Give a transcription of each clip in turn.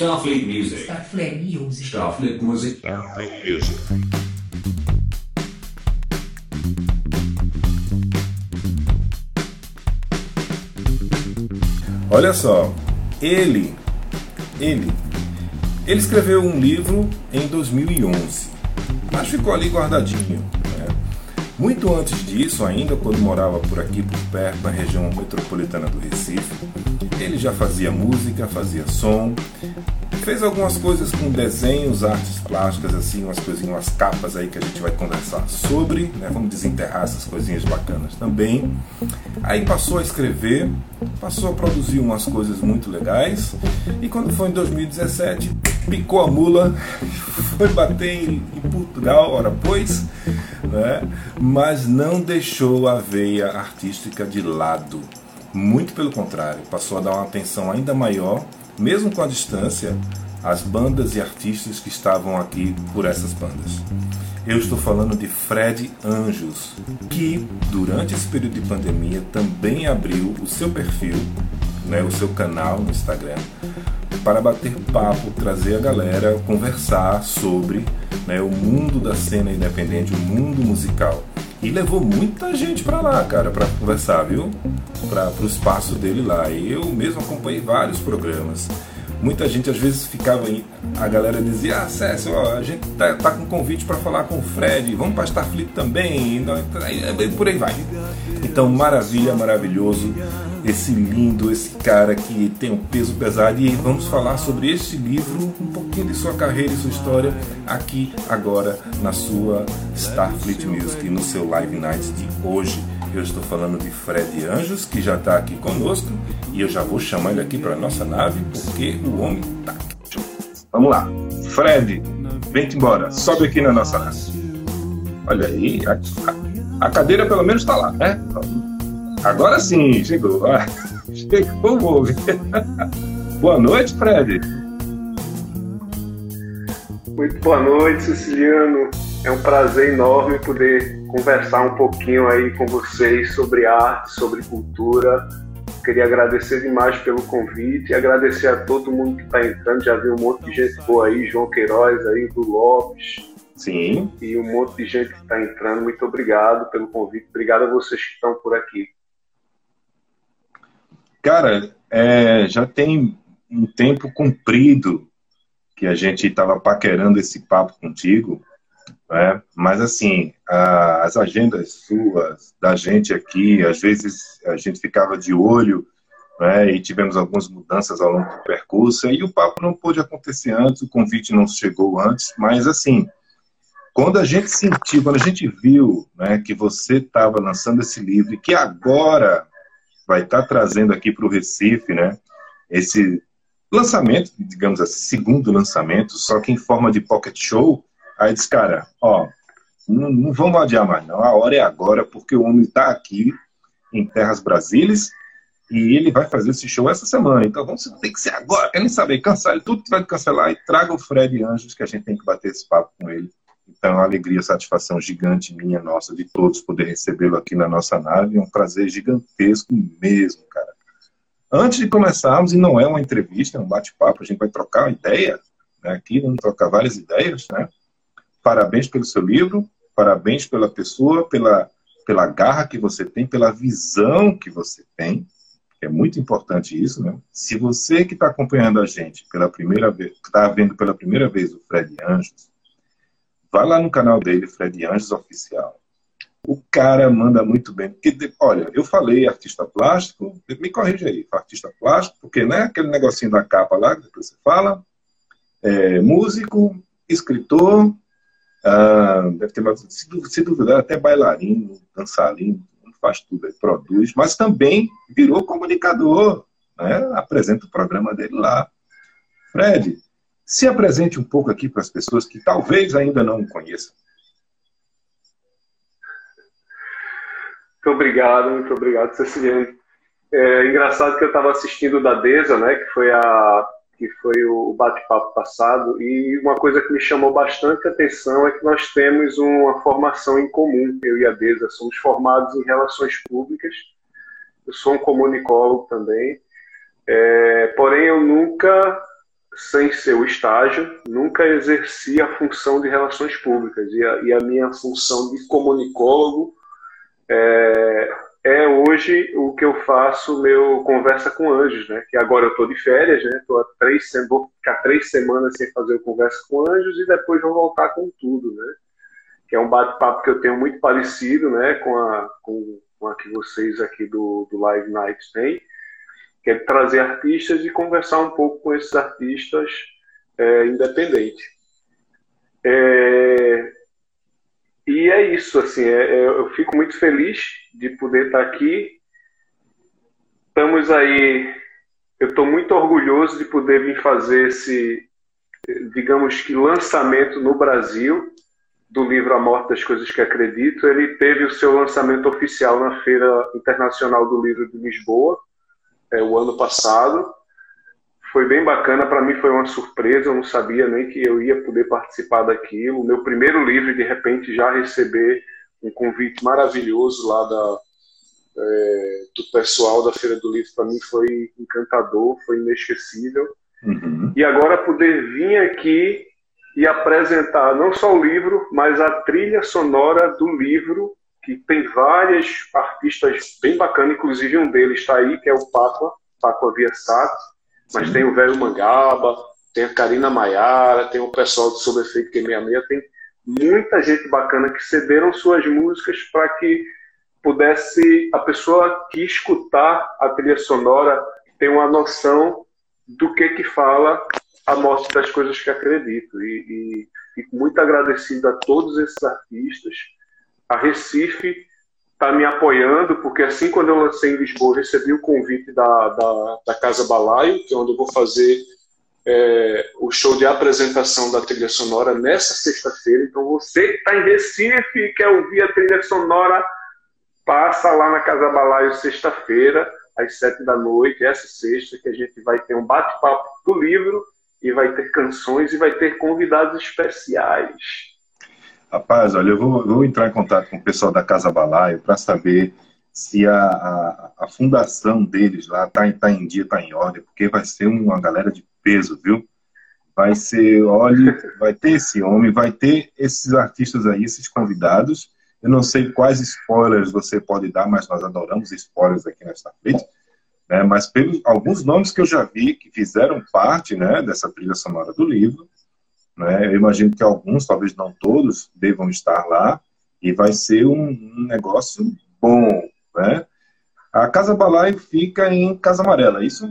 Starfleet Music. Starfleet Music. Starfleet Music. Starfleet Music. Olha só, ele, ele, ele escreveu um livro em 2011, mas ficou ali guardadinho. Muito antes disso, ainda quando morava por aqui, por perto, na região metropolitana do Recife, ele já fazia música, fazia som, fez algumas coisas com desenhos, artes plásticas, assim, umas coisinhas, umas capas aí que a gente vai conversar sobre, né? Vamos desenterrar essas coisinhas bacanas também. Aí passou a escrever, passou a produzir umas coisas muito legais, e quando foi em 2017, picou a mula, foi bater em, Portugal, ora pois, né? mas não deixou a veia artística de lado. Muito pelo contrário, passou a dar uma atenção ainda maior, mesmo com a distância, às bandas e artistas que estavam aqui por essas bandas. Eu estou falando de Fred Anjos, que durante esse período de pandemia também abriu o seu perfil, né, o seu canal no Instagram, para bater papo, trazer a galera, conversar sobre né, o mundo da cena independente, o mundo musical. E levou muita gente para lá, cara, para conversar, viu? Para o espaço dele lá. E eu mesmo acompanhei vários programas. Muita gente às vezes ficava aí, a galera dizia: Ah, César, a gente tá, tá com convite para falar com o Fred, vamos para Starfleet também, aí, por aí vai. Então, maravilha, maravilhoso, esse lindo, esse cara que tem um peso pesado. E vamos falar sobre este livro, um pouquinho de sua carreira e sua história, aqui, agora, na sua Starfleet Music, no seu Live Nights de hoje. Eu estou falando de Fred Anjos, que já está aqui conosco, e eu já vou chamar ele aqui para nossa nave, porque o homem tá aqui. Vamos lá, Fred, vem embora, sobe aqui na nossa nave. Olha aí, a, a cadeira pelo menos está lá, né? Agora sim, chegou. Chegou o homem. Boa noite, Fred. Muito boa noite, Siciliano. É um prazer enorme poder conversar um pouquinho aí com vocês sobre arte, sobre cultura. Queria agradecer demais pelo convite e agradecer a todo mundo que está entrando. Já vi um monte de gente boa aí, João Queiroz aí, do Lopes. Sim. E um monte de gente que está entrando. Muito obrigado pelo convite. Obrigado a vocês que estão por aqui. Cara, é, já tem um tempo comprido que a gente estava paquerando esse papo contigo, né? mas assim, a, as agendas suas, da gente aqui, às vezes a gente ficava de olho né? e tivemos algumas mudanças ao longo do percurso, e o papo não pôde acontecer antes, o convite não chegou antes, mas assim, quando a gente sentiu, quando a gente viu né, que você estava lançando esse livro e que agora vai estar tá trazendo aqui para o Recife, né, esse lançamento, digamos assim, segundo lançamento, só que em forma de pocket show, aí diz, cara, ó, não, não vamos adiar mais não, a hora é agora, porque o homem está aqui em Terras Brasílias e ele vai fazer esse show essa semana, então vamos tem que ser agora, querem saber, cancele tudo que vai cancelar e traga o Fred Anjos, que a gente tem que bater esse papo com ele. Então, uma alegria, satisfação gigante minha, nossa, de todos poder recebê-lo aqui na nossa nave. É um prazer gigantesco mesmo, cara. Antes de começarmos, e não é uma entrevista, é um bate-papo, a gente vai trocar uma ideia né, aqui, vamos trocar várias ideias, né? Parabéns pelo seu livro, parabéns pela pessoa, pela, pela garra que você tem, pela visão que você tem. É muito importante isso, né? Se você que está acompanhando a gente pela primeira vez, está vendo pela primeira vez o Fred Anjos, Vai lá no canal dele, Fred Anjos Oficial. O cara manda muito bem. Porque, olha, eu falei artista plástico, me corrija aí, artista plástico, porque né, aquele negocinho da capa lá, que você fala, é, músico, escritor, ah, deve ter, se, se duvidar, até bailarino, dançarino, faz tudo, produz, mas também virou comunicador, né? apresenta o programa dele lá. Fred, se apresente um pouco aqui para as pessoas que talvez ainda não o conheçam. Muito obrigado, muito obrigado, Ceciliano. É engraçado que eu estava assistindo da Deza, né, que foi a que foi o bate-papo passado, e uma coisa que me chamou bastante atenção é que nós temos uma formação em comum, eu e a Deza, somos formados em relações públicas, eu sou um comunicólogo também, é, porém eu nunca sem ser o estágio, nunca exerci a função de relações públicas. E a, e a minha função de comunicólogo é, é, hoje o que eu faço, meu Conversa com Anjos, né? Que agora eu estou de férias, né? Tô três, vou ficar três semanas sem fazer o Conversa com Anjos e depois vou voltar com tudo, né? Que é um bate-papo que eu tenho muito parecido, né? Com a, com, com a que vocês aqui do, do Live Night têm é trazer artistas e conversar um pouco com esses artistas é. É, e é isso, assim, é, é, eu fico muito feliz de poder estar aqui. Estamos aí, eu estou muito orgulhoso de poder vir fazer esse, digamos que, lançamento no Brasil do livro A Morte das Coisas que Acredito. Ele teve o seu lançamento oficial na Feira Internacional do Livro de Lisboa, é, o ano passado. Foi bem bacana, para mim foi uma surpresa, eu não sabia nem que eu ia poder participar daquilo. O meu primeiro livro, de repente, já receber um convite maravilhoso lá da, é, do pessoal da Feira do Livro, para mim foi encantador, foi inesquecível. Uhum. E agora poder vir aqui e apresentar não só o livro, mas a trilha sonora do livro que tem várias artistas bem bacanas, inclusive um deles está aí, que é o Paco, Paco Viasat, mas tem o Velho Mangaba, tem a Karina Maiara, tem o pessoal do Sob Efeito Q66, tem muita gente bacana que cederam suas músicas para que pudesse a pessoa que escutar a trilha sonora ter uma noção do que que fala a morte das coisas que acredito. E, e fico muito agradecido a todos esses artistas a Recife está me apoiando, porque assim quando eu lancei em Lisboa, recebi o convite da, da, da Casa Balaio, que é onde eu vou fazer é, o show de apresentação da trilha sonora nessa sexta-feira. Então você que está em Recife e quer ouvir a trilha sonora, passa lá na Casa Balaio sexta-feira, às sete da noite, essa sexta, que a gente vai ter um bate-papo do livro e vai ter canções e vai ter convidados especiais. Rapaz, olha, eu vou, vou, entrar em contato com o pessoal da Casa Balaio para saber se a, a, a, fundação deles lá está tá em dia, está em ordem, porque vai ser uma galera de peso, viu? Vai ser, olha, vai ter esse homem, vai ter esses artistas aí, esses convidados. Eu não sei quais spoilers você pode dar, mas nós adoramos spoilers aqui nesta frente. Né? Mas pelos alguns nomes que eu já vi que fizeram parte né, dessa trilha sonora do livro, né? Eu imagino que alguns, talvez não todos, devam estar lá e vai ser um, um negócio bom. Né? A Casa Balai fica em Casa Amarela, é isso?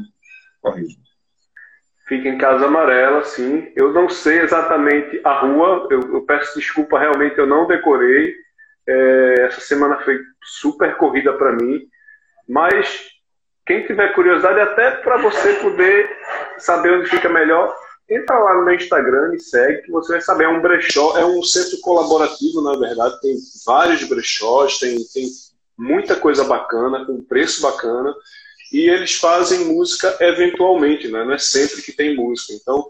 Corrijo. Fica em Casa Amarela, sim. Eu não sei exatamente a rua, eu, eu peço desculpa, realmente eu não decorei. É, essa semana foi super corrida para mim, mas quem tiver curiosidade, até para você poder saber onde fica melhor, entra lá no meu Instagram e segue, que você vai saber. É um brechó, é um centro colaborativo, na verdade. Tem vários brechós, tem, tem muita coisa bacana, com preço bacana. E eles fazem música eventualmente, né? não é sempre que tem música. Então,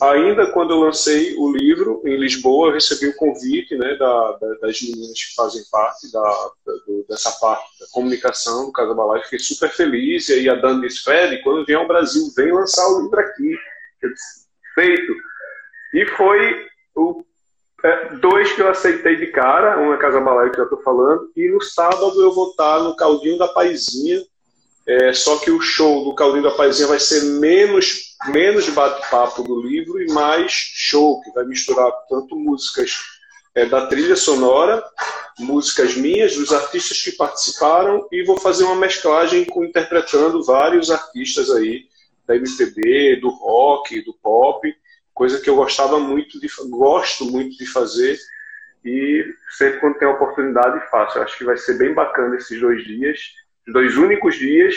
ainda quando eu lancei o livro em Lisboa, eu recebi o convite né, da, da, das meninas que fazem parte da, do, dessa parte da comunicação do Casa Balai. Fiquei super feliz. E aí a Dani disse: quando vier ao Brasil, vem lançar o livro aqui. Eu disse, feito. E foi o é, dois que eu aceitei de cara, uma é Casa Balaio que eu estou falando, e no sábado eu vou estar no Caldinho da Paizinha, é, só que o show do Caldinho da Paizinha vai ser menos, menos bate-papo do livro e mais show, que vai misturar tanto músicas é, da trilha sonora, músicas minhas, dos artistas que participaram, e vou fazer uma mesclagem com interpretando vários artistas aí, da MPB, do rock, do pop, coisa que eu gostava muito de gosto muito de fazer e sempre quando tem a oportunidade faço. Eu acho que vai ser bem bacana esses dois dias, dois únicos dias.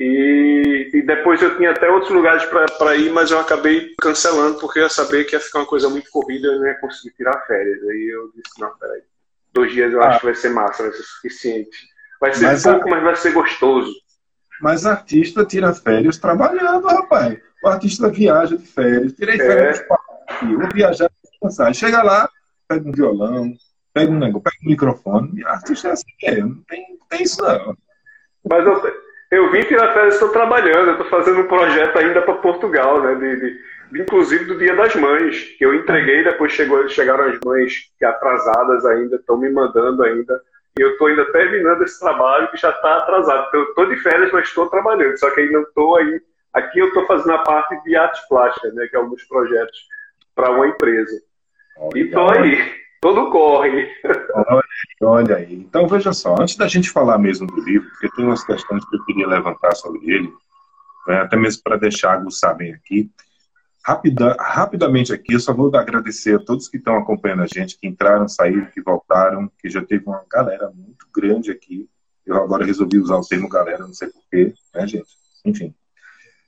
E, e depois eu tinha até outros lugares para ir, mas eu acabei cancelando porque eu ia saber que ia ficar uma coisa muito corrida e eu não ia conseguir tirar férias. Aí eu disse: não, peraí, dois dias eu ah. acho que vai ser massa, vai ser suficiente. Vai ser mas pouco, mas vai ser gostoso. Mas artista tira férias trabalhando, rapaz. O artista viaja de férias, tirei férias é. aqui, vou viajar descansar. Chega lá, pega um violão, pega um negócio, pega um microfone. E artista é assim, é, não tem, tem isso não. Mas eu, Eu vim tirar férias, estou trabalhando, estou fazendo um projeto ainda para Portugal, né? De, de, inclusive do Dia das Mães, que eu entreguei, depois chegou, chegaram as mães que atrasadas ainda, estão me mandando ainda. E eu estou ainda terminando esse trabalho que já está atrasado. Então, eu estou de férias, mas estou trabalhando. Só que ainda estou aí. Aqui eu estou fazendo a parte de arte plástica, né? Que é alguns projetos para uma empresa. Oh, e estou aí. Todo corre. Olha, olha aí. Então, veja só, antes da gente falar mesmo do livro, porque tem umas questões que eu queria levantar sobre ele, né, até mesmo para deixar aguçar bem aqui. Rapida, rapidamente aqui, eu só vou agradecer a todos que estão acompanhando a gente, que entraram, saíram, que voltaram, que já teve uma galera muito grande aqui. Eu agora resolvi usar o termo galera, não sei porquê, né, gente? Enfim.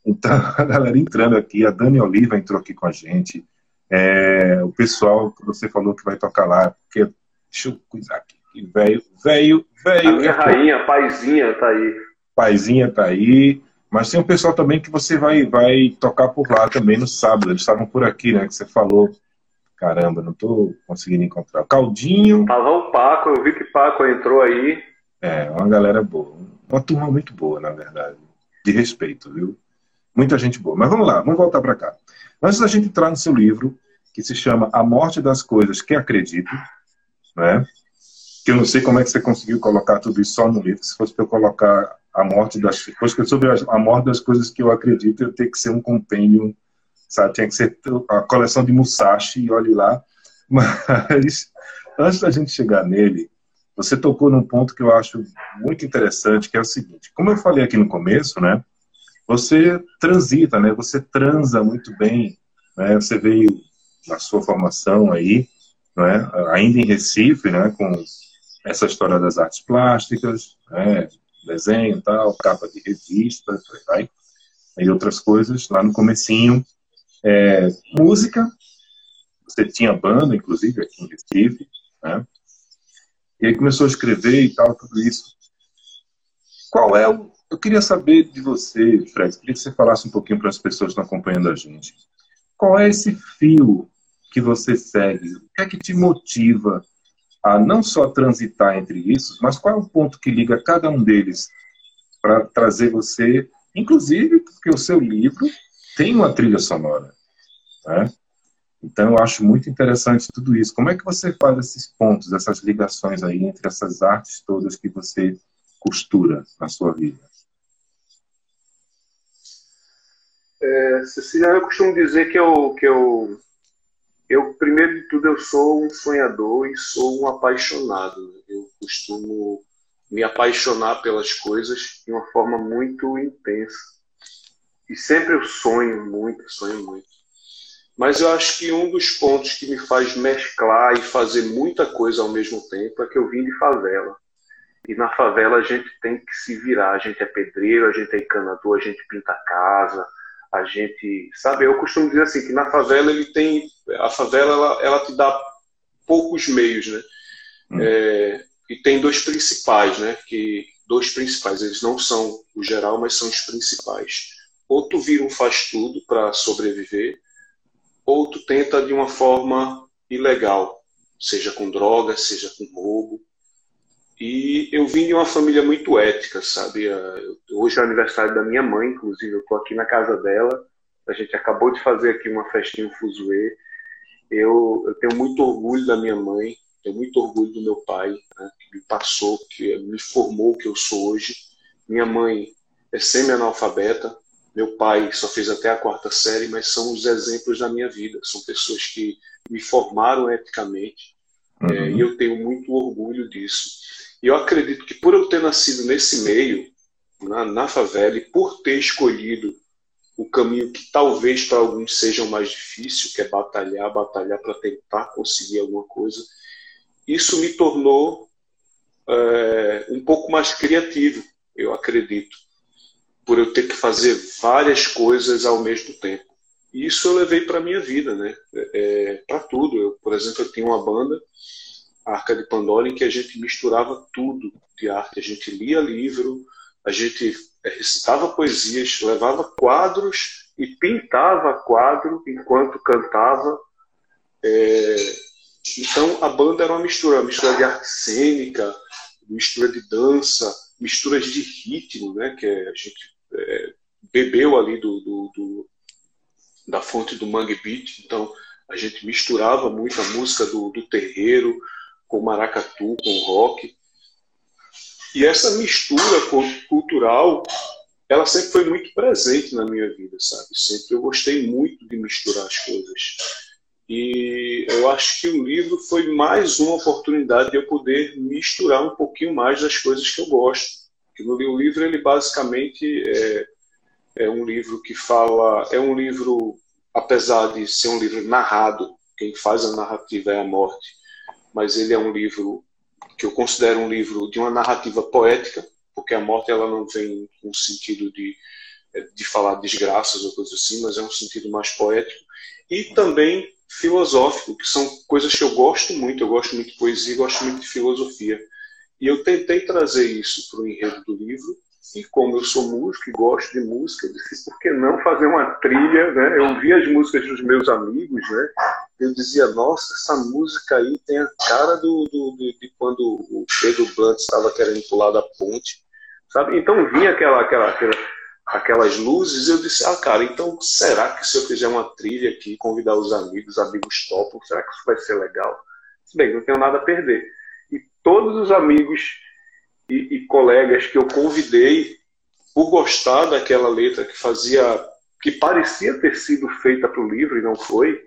Então, a galera entrando aqui, a Dani Oliva entrou aqui com a gente, é, o pessoal que você falou que vai tocar lá, porque deixa eu cuidar aqui, velho, velho, velho. A minha rainha, paizinha, tá aí. Paizinha tá aí. Mas tem um pessoal também que você vai, vai tocar por lá também no sábado. Eles estavam por aqui, né? Que você falou. Caramba, não tô conseguindo encontrar. Caldinho. Tava o Paco, eu vi que Paco entrou aí. É, uma galera boa. Uma turma muito boa, na verdade. De respeito, viu? Muita gente boa. Mas vamos lá, vamos voltar para cá. Antes da gente entrar no seu livro, que se chama A Morte das Coisas que Acredito, né? que eu não sei como é que você conseguiu colocar tudo isso só no livro. Se fosse para eu colocar a morte das coisas, sobre a morte das coisas que eu acredito, eu tenho que ser um compêndio, sabe? Tinha que ser a coleção de Musashi, olhe lá. Mas antes da gente chegar nele, você tocou num ponto que eu acho muito interessante, que é o seguinte: como eu falei aqui no começo, né? você transita, né? Você transa muito bem, né? Você veio na sua formação aí, né? Ainda em Recife, né? Com essa história das artes plásticas, né? Desenho, tal, capa de revista, vai, e outras coisas lá no comecinho. É, música, você tinha banda, inclusive, aqui em Recife, né? E aí começou a escrever e tal, tudo isso. Qual é o eu queria saber de você, Fred, queria que você falasse um pouquinho para as pessoas que estão acompanhando a gente. Qual é esse fio que você segue? O que é que te motiva a não só transitar entre isso, mas qual é o ponto que liga cada um deles para trazer você, inclusive porque o seu livro tem uma trilha sonora, né? Então eu acho muito interessante tudo isso. Como é que você faz esses pontos, essas ligações aí entre essas artes todas que você costura na sua vida? É, Cecília, eu costumo dizer que eu, que eu, eu, primeiro de tudo, eu sou um sonhador e sou um apaixonado. Eu costumo me apaixonar pelas coisas de uma forma muito intensa. E sempre eu sonho muito, sonho muito. Mas eu acho que um dos pontos que me faz mesclar e fazer muita coisa ao mesmo tempo é que eu vim de favela. E na favela a gente tem que se virar. A gente é pedreiro, a gente é encanador, a gente pinta casa, a gente sabe eu costumo dizer assim que na favela ele tem a favela ela, ela te dá poucos meios né? Hum. é, e tem dois principais né? Que dois principais eles não são o geral mas são os principais. Ou tu vira um faz tudo para sobreviver ou tu tenta de uma forma ilegal seja com droga seja com roubo e eu vim de uma família muito ética, sabe? Hoje é o aniversário da minha mãe, inclusive, eu estou aqui na casa dela. A gente acabou de fazer aqui uma festinha fuzuê. Eu, eu tenho muito orgulho da minha mãe, tenho muito orgulho do meu pai, né, que me passou, que me formou o que eu sou hoje. Minha mãe é semi-analfabeta, meu pai só fez até a quarta série, mas são os exemplos da minha vida. São pessoas que me formaram eticamente uhum. é, e eu tenho muito orgulho disso. E eu acredito que por eu ter nascido nesse meio, na, na favela, e por ter escolhido o caminho que talvez para alguns seja o mais difícil, que é batalhar, batalhar para tentar conseguir alguma coisa, isso me tornou é, um pouco mais criativo, eu acredito, por eu ter que fazer várias coisas ao mesmo tempo. E isso eu levei para a minha vida, né? É, é para tudo. Eu, por exemplo, eu tinha uma banda Arca de Pandora, em que a gente misturava tudo de arte. A gente lia livro, a gente recitava poesias, levava quadros e pintava quadro enquanto cantava. É... Então a banda era uma mistura, uma mistura de arte cênica, mistura de dança, misturas de ritmo, né? Que a gente é, bebeu ali do, do, do, da fonte do Mangue Beat, então a gente misturava muito a música do, do terreiro com maracatu, com rock. E essa mistura cultural, ela sempre foi muito presente na minha vida, sabe? Sempre eu gostei muito de misturar as coisas. E eu acho que o livro foi mais uma oportunidade de eu poder misturar um pouquinho mais das coisas que eu gosto. Porque no livro ele basicamente é, é um livro que fala, é um livro, apesar de ser um livro narrado, quem faz a narrativa é a morte, mas ele é um livro que eu considero um livro de uma narrativa poética, porque a morte ela não vem com sentido de, de falar desgraças ou coisas assim, mas é um sentido mais poético. E também filosófico, que são coisas que eu gosto muito. Eu gosto muito de poesia, gosto muito de filosofia. E eu tentei trazer isso para o enredo do livro. E como eu sou músico e gosto de música, eu disse, por que não fazer uma trilha? Né? Eu vi as músicas dos meus amigos, né? eu dizia, nossa, essa música aí tem a cara do, do de, de, quando o Pedro Blunt estava querendo pular da ponte. Sabe? Então vinha aquela, aquela, aquela aquelas luzes, eu disse, ah, cara, então será que se eu fizer uma trilha aqui, convidar os amigos, amigos topam, será que isso vai ser legal? Bem, não tenho nada a perder. E todos os amigos e, e colegas que eu convidei por gostar daquela letra que fazia, que parecia ter sido feita para o livro e não foi,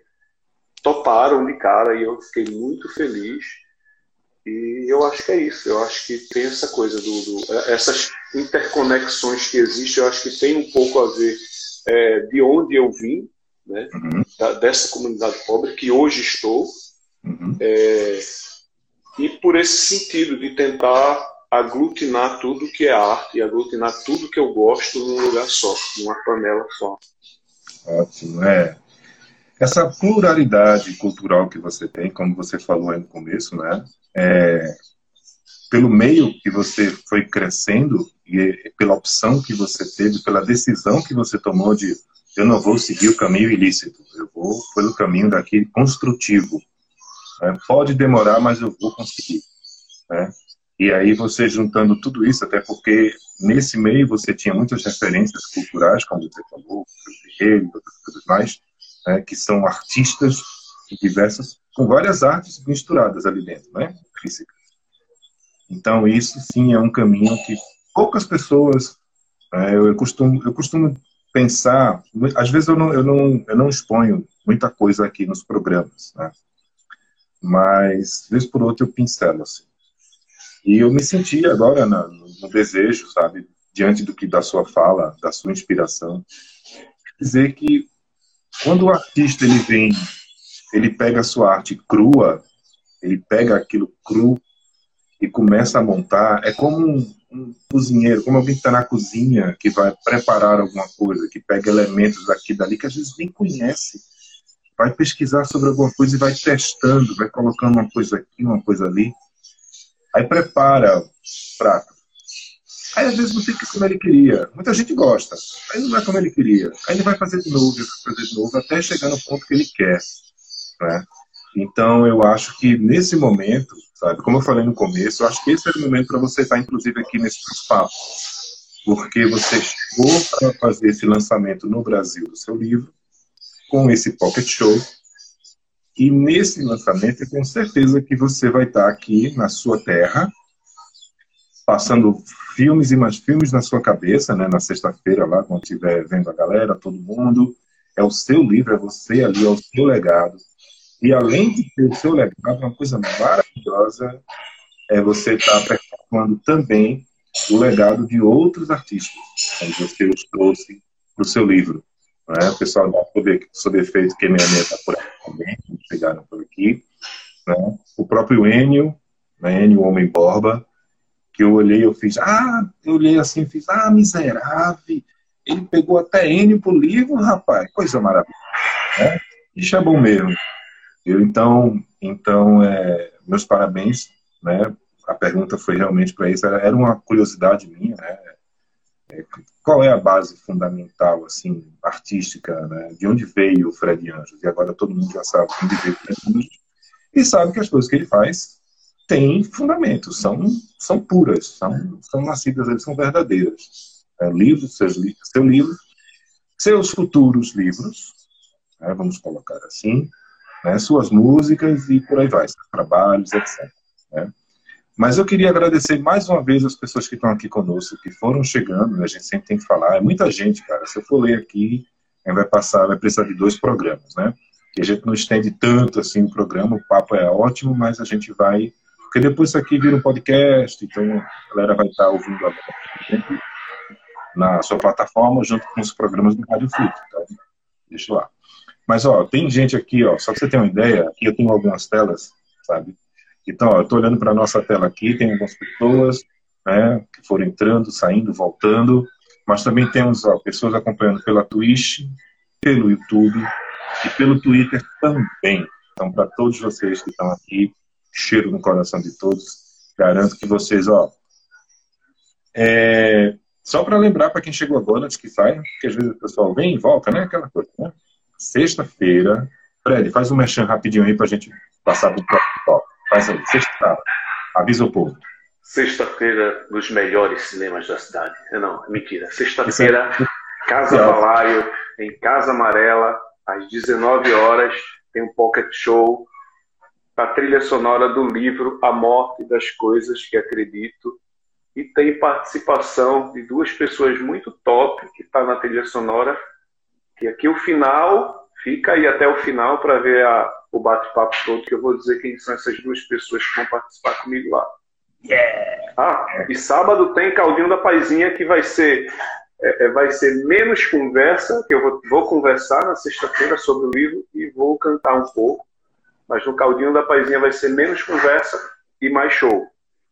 toparam de cara e eu fiquei muito feliz. E eu acho que é isso. Eu acho que tem essa coisa do, do essas interconexões que existem. Eu acho que tem um pouco a ver é, de onde eu vim, né? Uhum. Da, dessa comunidade pobre que hoje estou, uhum. é, e por esse sentido de tentar aglutinar tudo que é arte e aglutinar tudo que eu gosto num lugar só, numa panela só. Ótimo, é. Essa pluralidade cultural que você tem, como você falou aí no começo, né? É, pelo meio que você foi crescendo e pela opção que você teve, pela decisão que você tomou de eu não vou seguir o caminho ilícito, eu vou pelo caminho daquele construtivo. Né? Pode demorar, mas eu vou conseguir. Né? E aí você juntando tudo isso, até porque nesse meio você tinha muitas referências culturais, como você falou, o terreiro e outras mais, né, que são artistas diversas, com várias artes misturadas ali dentro, né? Então, isso sim é um caminho que poucas pessoas. É, eu, costumo, eu costumo pensar. Às vezes eu não, eu, não, eu não exponho muita coisa aqui nos programas, né? mas, vez por outra, eu pincelo assim. E eu me senti agora no, no desejo, sabe, diante do que da sua fala, da sua inspiração, dizer que quando o artista ele vem, ele pega a sua arte crua, ele pega aquilo cru e começa a montar, é como um, um cozinheiro, como alguém que está na cozinha, que vai preparar alguma coisa, que pega elementos daqui e dali, que às vezes nem conhece, vai pesquisar sobre alguma coisa e vai testando, vai colocando uma coisa aqui, uma coisa ali, aí prepara o prato. Aí às vezes não fica como ele queria. Muita gente gosta. Aí não é como ele queria. Aí ele vai fazer de novo, fazer de novo, até chegar no ponto que ele quer. Né? Então eu acho que nesse momento, sabe, como eu falei no começo, eu acho que esse é o momento para você estar, inclusive, aqui nesse papo. Porque você chegou para fazer esse lançamento no Brasil do seu livro, com esse Pocket Show. E nesse lançamento, eu tenho certeza que você vai estar aqui na sua terra, passando filmes e mais filmes na sua cabeça, né, na sexta-feira, lá, quando estiver vendo a galera, todo mundo. É o seu livro, é você ali, é o seu legado. E além de ter o seu legado, uma coisa maravilhosa é você estar perpetuando também o legado de outros artistas, como você os trouxe para o seu livro. Né? O pessoal da Sob Efeito QMM está por aqui também, chegaram por aqui. Né? O próprio Enio, né? Enio Homem Borba, que eu olhei, eu fiz, ah, eu olhei assim, fiz, ah, miserável, ele pegou até N pro livro, rapaz, coisa maravilhosa, né? Isso é bom mesmo. Eu, então, então é, meus parabéns, né? A pergunta foi realmente para isso, era, era uma curiosidade minha, né? Qual é a base fundamental, assim, artística, né? De onde veio o Fred Anjos? E agora todo mundo já sabe de onde veio o Fred Anjos e sabe que as coisas que ele faz têm fundamento, são, são puras, são, são nascidas, eles são verdadeiras. É, livros, seus, seu livro, seus futuros livros, né, vamos colocar assim, né, suas músicas e por aí vai, seus trabalhos, etc. Né? Mas eu queria agradecer mais uma vez as pessoas que estão aqui conosco, que foram chegando, né? a gente sempre tem que falar, é muita gente, cara. Se eu for ler aqui, vai passar, vai precisar de dois programas, né? Que a gente não estende tanto assim o programa, o papo é ótimo, mas a gente vai. Porque depois isso aqui vira um podcast, então a galera vai estar ouvindo agora na sua plataforma, junto com os programas do Rádio Flip. Então, deixa lá. Mas, ó, tem gente aqui, ó, só pra você ter uma ideia, aqui eu tenho algumas telas, sabe? Então, ó, eu tô olhando para a nossa tela aqui, tem algumas pessoas, né, que foram entrando, saindo, voltando, mas também temos ó, pessoas acompanhando pela Twitch, pelo YouTube e pelo Twitter também. Então, para todos vocês que estão aqui, cheiro no coração de todos, garanto que vocês, ó, é, só para lembrar para quem chegou agora, antes que saia, porque às vezes o pessoal vem e volta, né? Aquela coisa, né? Sexta-feira, Fred, faz um mexão rapidinho aí para a gente passar para o próximo Faz aí, sexta avisa o povo. Sexta-feira, nos melhores cinemas da cidade. Não, é mentira. Sexta-feira, Casa Balaio, em Casa Amarela, às 19 horas, tem um pocket show a trilha sonora do livro A Morte das Coisas que Acredito. E tem participação de duas pessoas muito top que está na trilha sonora. Que aqui o final, fica aí até o final para ver a, o bate-papo todo, que eu vou dizer quem são essas duas pessoas que vão participar comigo lá. Yeah. Ah, e sábado tem Caldinho da Paizinha que vai ser é, é, vai ser menos conversa, que eu vou, vou conversar na sexta-feira sobre o livro e vou cantar um pouco. Mas no Caldinho da Paizinha vai ser menos conversa e mais show.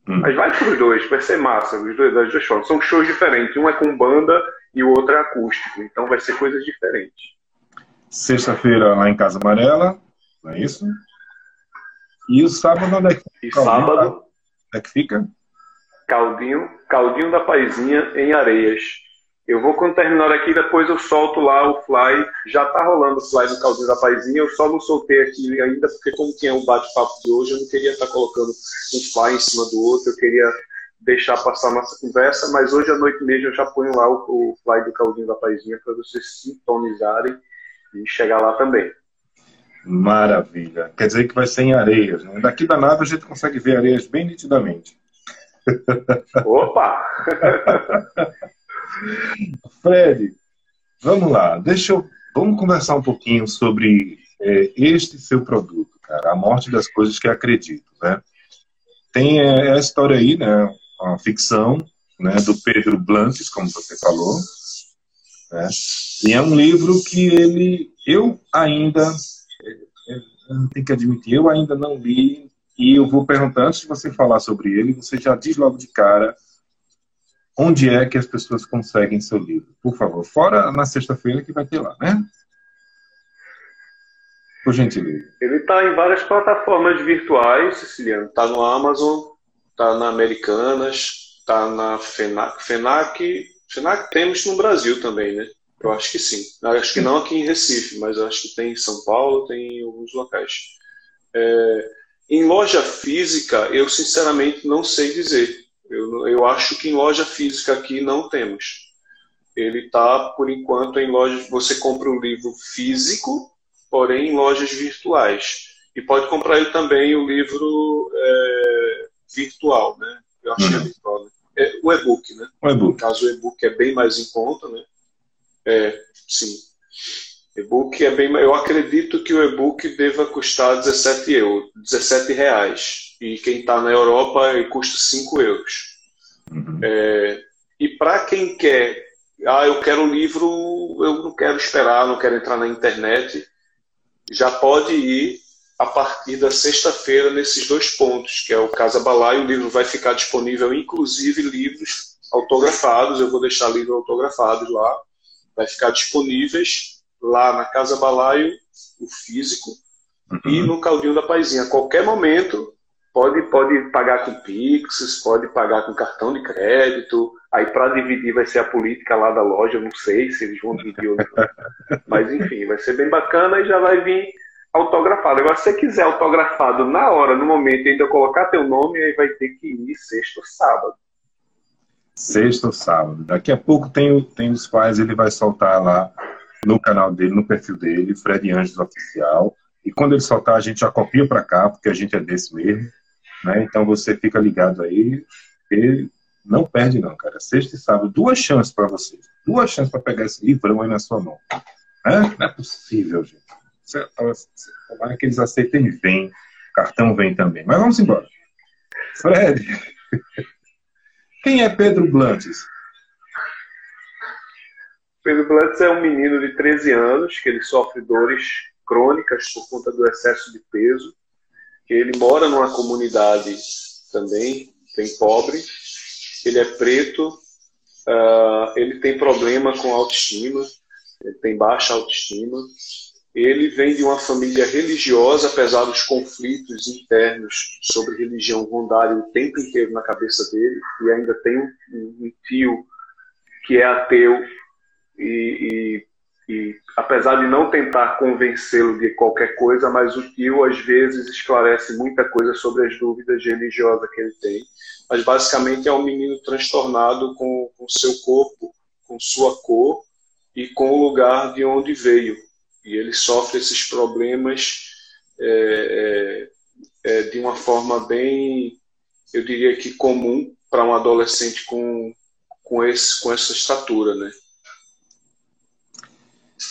Hum. Mas vai para os dois, vai ser massa, os dois, das duas formas. São shows diferentes, um é com banda e o outro é acústico, então vai ser coisas diferentes. Sexta-feira lá em Casa Amarela, não é isso? E o sábado onde é que E sábado é que fica? Caldinho, Caldinho da Paizinha em Areias. Eu vou, quando terminar aqui, depois eu solto lá o fly. Já tá rolando o fly do Caldinho da Paizinha. Eu só não soltei aqui ainda, porque como tinha o um bate-papo de hoje, eu não queria estar tá colocando um fly em cima do outro. Eu queria deixar passar nossa conversa, mas hoje à noite mesmo eu já ponho lá o, o fly do Caldinho da Paizinha para vocês sintonizarem e chegar lá também. Maravilha. Quer dizer que vai ser em areias. Né? Daqui da nave a gente consegue ver areias bem nitidamente. Opa! Fred, vamos lá. Deixa eu. Vamos conversar um pouquinho sobre é, este seu produto, cara. A morte das coisas que acredito, né? Tem é, a história aí, né? Uma ficção, né? Do Pedro Blanques, como você falou. Né? E é um livro que ele, eu ainda tenho que admitir, eu ainda não li e eu vou perguntar, antes de você falar sobre ele, você já diz logo de cara onde é que as pessoas conseguem seu livro. Por favor, fora na sexta-feira que vai ter lá, né? Por gentileza. Ele está em várias plataformas virtuais, Siciliano. Está no Amazon, está na Americanas, está na FENAC. FENAC, FENAC temos no Brasil também, né? Eu acho que sim. Acho que não aqui em Recife, mas acho que tem em São Paulo, tem em alguns locais. É, em loja física, eu sinceramente não sei dizer. Eu, eu acho que em loja física aqui não temos. Ele está, por enquanto, em lojas. Você compra o livro físico, porém em lojas virtuais. E pode comprar ele também o livro é, virtual, né? Eu acho uhum. que é uhum. virtual, né? É, o e-book, né? O e-book. No caso, o e-book é bem mais em conta, né? É, sim. E-book é bem. Eu acredito que o e-book deva custar 17 euros, 17 reais. E quem está na Europa custa 5 euros. Uhum. É, e para quem quer, ah, eu quero o livro, eu não quero esperar, não quero entrar na internet, já pode ir a partir da sexta-feira nesses dois pontos, que é o Casa Balaio. O livro vai ficar disponível, inclusive livros autografados. Eu vou deixar livros autografados lá vai ficar disponíveis lá na Casa Balaio, o físico, uhum. e no Caldinho da Paizinha. A qualquer momento, pode, pode pagar com Pix, pode pagar com cartão de crédito. Aí, para dividir, vai ser a política lá da loja. Eu não sei se eles vão dividir ou não. Mas, enfim, vai ser bem bacana e já vai vir autografado. Agora, se você quiser autografado na hora, no momento, e ainda colocar teu nome, aí vai ter que ir sexta ou sábado. Sexta ou sábado. Daqui a pouco tem, tem os pais, ele vai soltar lá no canal dele, no perfil dele, Fred Anjos Oficial. E quando ele soltar, a gente já copia para cá, porque a gente é desse mesmo. Né? Então você fica ligado aí. E não perde, não, cara. Sexta e sábado, duas chances para você. Duas chances para pegar esse livrão aí na sua mão. Né? Não é possível, gente. Tomara que eles aceitem vem. Cartão vem também. Mas vamos embora. Fred, quem é Pedro Blantes? Pedro Blantes é um menino de 13 anos que ele sofre dores crônicas por conta do excesso de peso. Ele mora numa comunidade também bem pobre. Ele é preto. Uh, ele tem problema com autoestima. Ele tem baixa autoestima. Ele vem de uma família religiosa, apesar dos conflitos internos sobre religião rondarem o tempo inteiro na cabeça dele, e ainda tem um, um tio que é ateu e, e, e apesar de não tentar convencê-lo de qualquer coisa, mas o tio às vezes esclarece muita coisa sobre as dúvidas religiosas que ele tem. Mas basicamente é um menino transtornado com o seu corpo, com sua cor e com o lugar de onde veio. E ele sofre esses problemas é, é, é de uma forma bem, eu diria que comum para um adolescente com, com, esse, com essa estatura, né?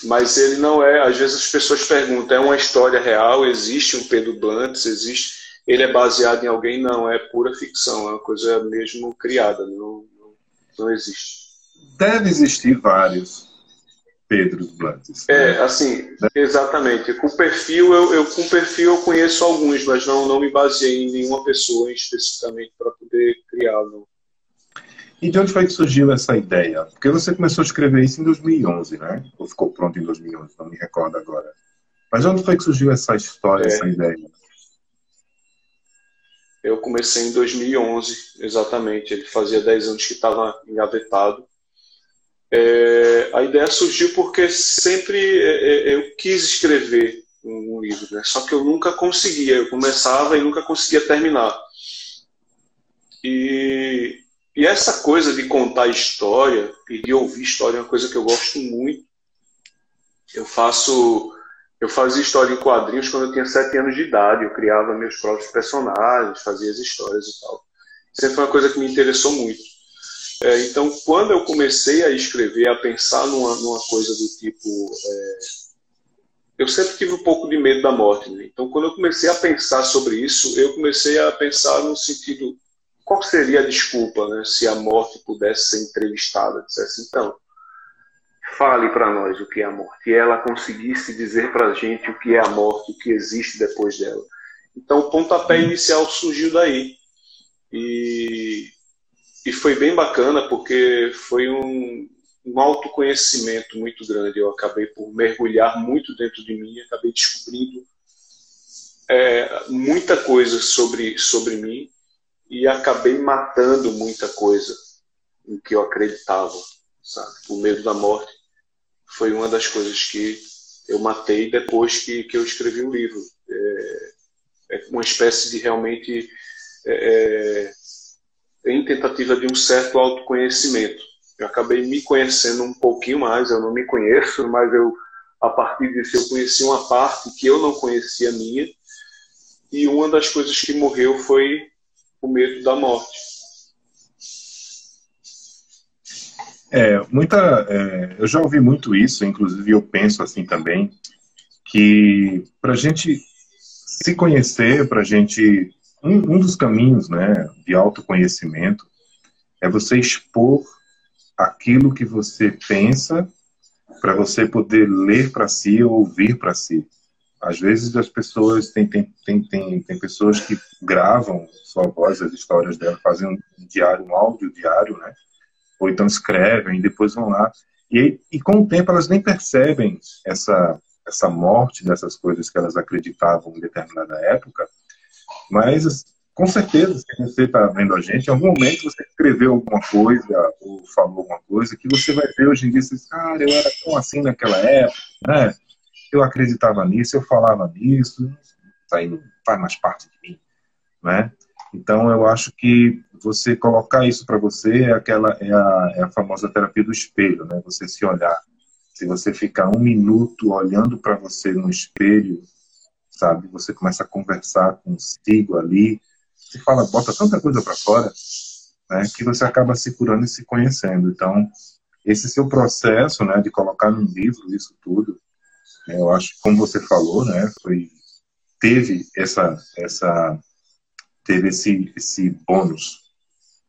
mas ele não é. Às vezes as pessoas perguntam: é uma história real? Existe um Pedro Blantes? Existe? Ele é baseado em alguém? Não, é pura ficção, é uma coisa mesmo criada, não, não, não existe. Deve existir vários Pedro Blantes. Né? É, assim, exatamente. Com perfil, eu, eu, com perfil eu conheço alguns, mas não, não me baseei em nenhuma pessoa especificamente para poder criar. Não. E de onde foi que surgiu essa ideia? Porque você começou a escrever isso em 2011, né? Ou ficou pronto em 2011, não me recordo agora. Mas de onde foi que surgiu essa história, é. essa ideia? Eu comecei em 2011, exatamente. Ele fazia 10 anos que estava engavetado. É, a ideia surgiu porque sempre é, é, eu quis escrever um livro, né? só que eu nunca conseguia. Eu começava e nunca conseguia terminar. E e essa coisa de contar história e de ouvir história é uma coisa que eu gosto muito. Eu faço. Eu fazia história em quadrinhos quando eu tinha sete anos de idade. Eu criava meus próprios personagens, fazia as histórias e tal. Sempre foi uma coisa que me interessou muito. É, então, quando eu comecei a escrever, a pensar numa, numa coisa do tipo. É, eu sempre tive um pouco de medo da morte. Né? Então, quando eu comecei a pensar sobre isso, eu comecei a pensar no sentido qual seria a desculpa né, se a morte pudesse ser entrevistada? Dissesse, então, fale para nós o que é a morte. E ela conseguisse dizer para a gente o que é a morte, o que existe depois dela. Então, o pontapé inicial surgiu daí. E, e foi bem bacana, porque foi um, um autoconhecimento muito grande. Eu acabei por mergulhar muito dentro de mim, acabei descobrindo é, muita coisa sobre, sobre mim e acabei matando muita coisa em que eu acreditava, sabe? O medo da morte foi uma das coisas que eu matei depois que, que eu escrevi o livro. É, é uma espécie de realmente é, é, em tentativa de um certo autoconhecimento. Eu acabei me conhecendo um pouquinho mais, eu não me conheço, mas eu a partir disso eu conheci uma parte que eu não conhecia minha, e uma das coisas que morreu foi o medo da morte. É, muita, é, eu já ouvi muito isso, inclusive eu penso assim também, que para a gente se conhecer, para a gente. Um, um dos caminhos né, de autoconhecimento é você expor aquilo que você pensa para você poder ler para si ou ouvir para si. Às vezes as pessoas tem, tem, tem, tem, tem pessoas que gravam sua voz, as histórias dela, fazem um diário, um áudio diário, né? Ou então escrevem e depois vão lá. E, e com o tempo elas nem percebem essa, essa morte dessas coisas que elas acreditavam em determinada época, mas com certeza, se você está vendo a gente, em algum momento você escreveu alguma coisa ou falou alguma coisa que você vai ver hoje em dia, você diz, cara, eu era tão assim naquela época, né? eu acreditava nisso, eu falava nisso, isso aí não faz mais parte de mim, né? Então, eu acho que você colocar isso para você é aquela é a, é a famosa terapia do espelho, né? Você se olhar. Se você ficar um minuto olhando para você no espelho, sabe? Você começa a conversar consigo ali, você fala, bota tanta coisa para fora, né? Que você acaba se curando e se conhecendo. Então, esse seu processo, né? De colocar num livro isso tudo, né, eu acho, como você falou, né? Foi teve essa essa teve esse, esse bônus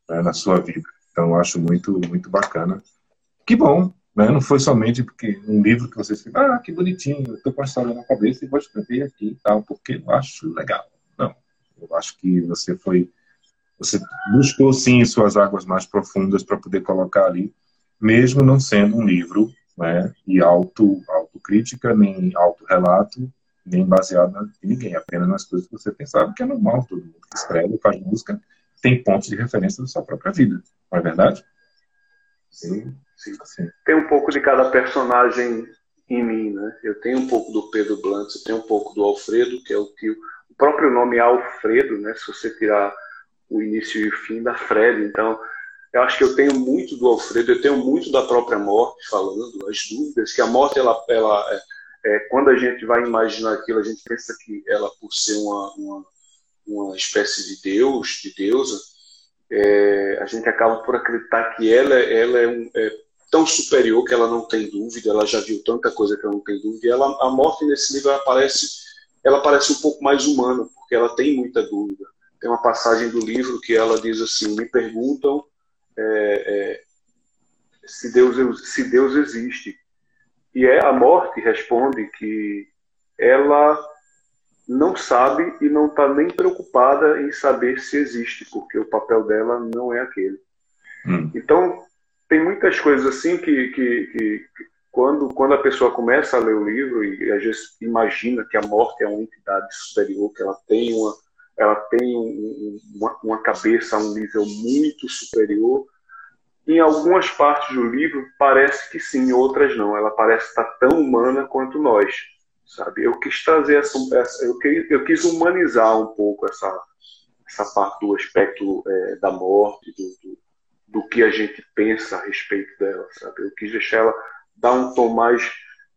né, na sua vida. Então, eu acho muito, muito bacana. Que bom, né? Não foi somente porque um livro que você escreveu, ah, que bonitinho, estou com a história na cabeça e vou escrever aqui e tal, porque eu acho legal. Não, eu acho que você foi, você buscou sim suas águas mais profundas para poder colocar ali, mesmo não sendo um livro né, de auto, autocrítica, nem autorrelato, nem baseado em ninguém, apenas nas coisas que você pensava, que é normal, todo mundo que escreve, faz música, tem pontos de referência da sua própria vida, não é verdade? Sim, sim. Tem um pouco de cada personagem em mim, né? Eu tenho um pouco do Pedro Blantes, eu tenho um pouco do Alfredo, que é o tio. O próprio nome é Alfredo, né? Se você tirar o início e o fim da Fred, então eu acho que eu tenho muito do Alfredo, eu tenho muito da própria morte falando, as dúvidas que a morte ela, ela é, é, quando a gente vai imaginar aquilo, a gente pensa que ela, por ser uma, uma, uma espécie de Deus, de deusa, é, a gente acaba por acreditar que ela, ela é, um, é, tão superior que ela não tem dúvida, ela já viu tanta coisa que ela não tem dúvida. E ela, a morte nesse livro ela parece, ela parece um pouco mais humana, porque ela tem muita dúvida. Tem uma passagem do livro que ela diz assim: me perguntam é, é, se Deus se Deus existe. E é a morte responde que ela não sabe e não está nem preocupada em saber se existe, porque o papel dela não é aquele. Hum. Então, tem muitas coisas assim que, que, que, quando, quando a pessoa começa a ler o livro e às vezes imagina que a morte é uma entidade superior, que ela tem uma, ela tem um, uma, uma cabeça a um nível muito superior, em algumas partes do livro parece que sim, em outras não. Ela parece estar tão humana quanto nós, sabe? Eu quis trazer essa, eu, quis, eu quis humanizar um pouco essa essa parte do aspecto é, da morte, do, do, do, que a gente pensa a respeito dela, sabe? Eu quis deixar ela dar um tom mais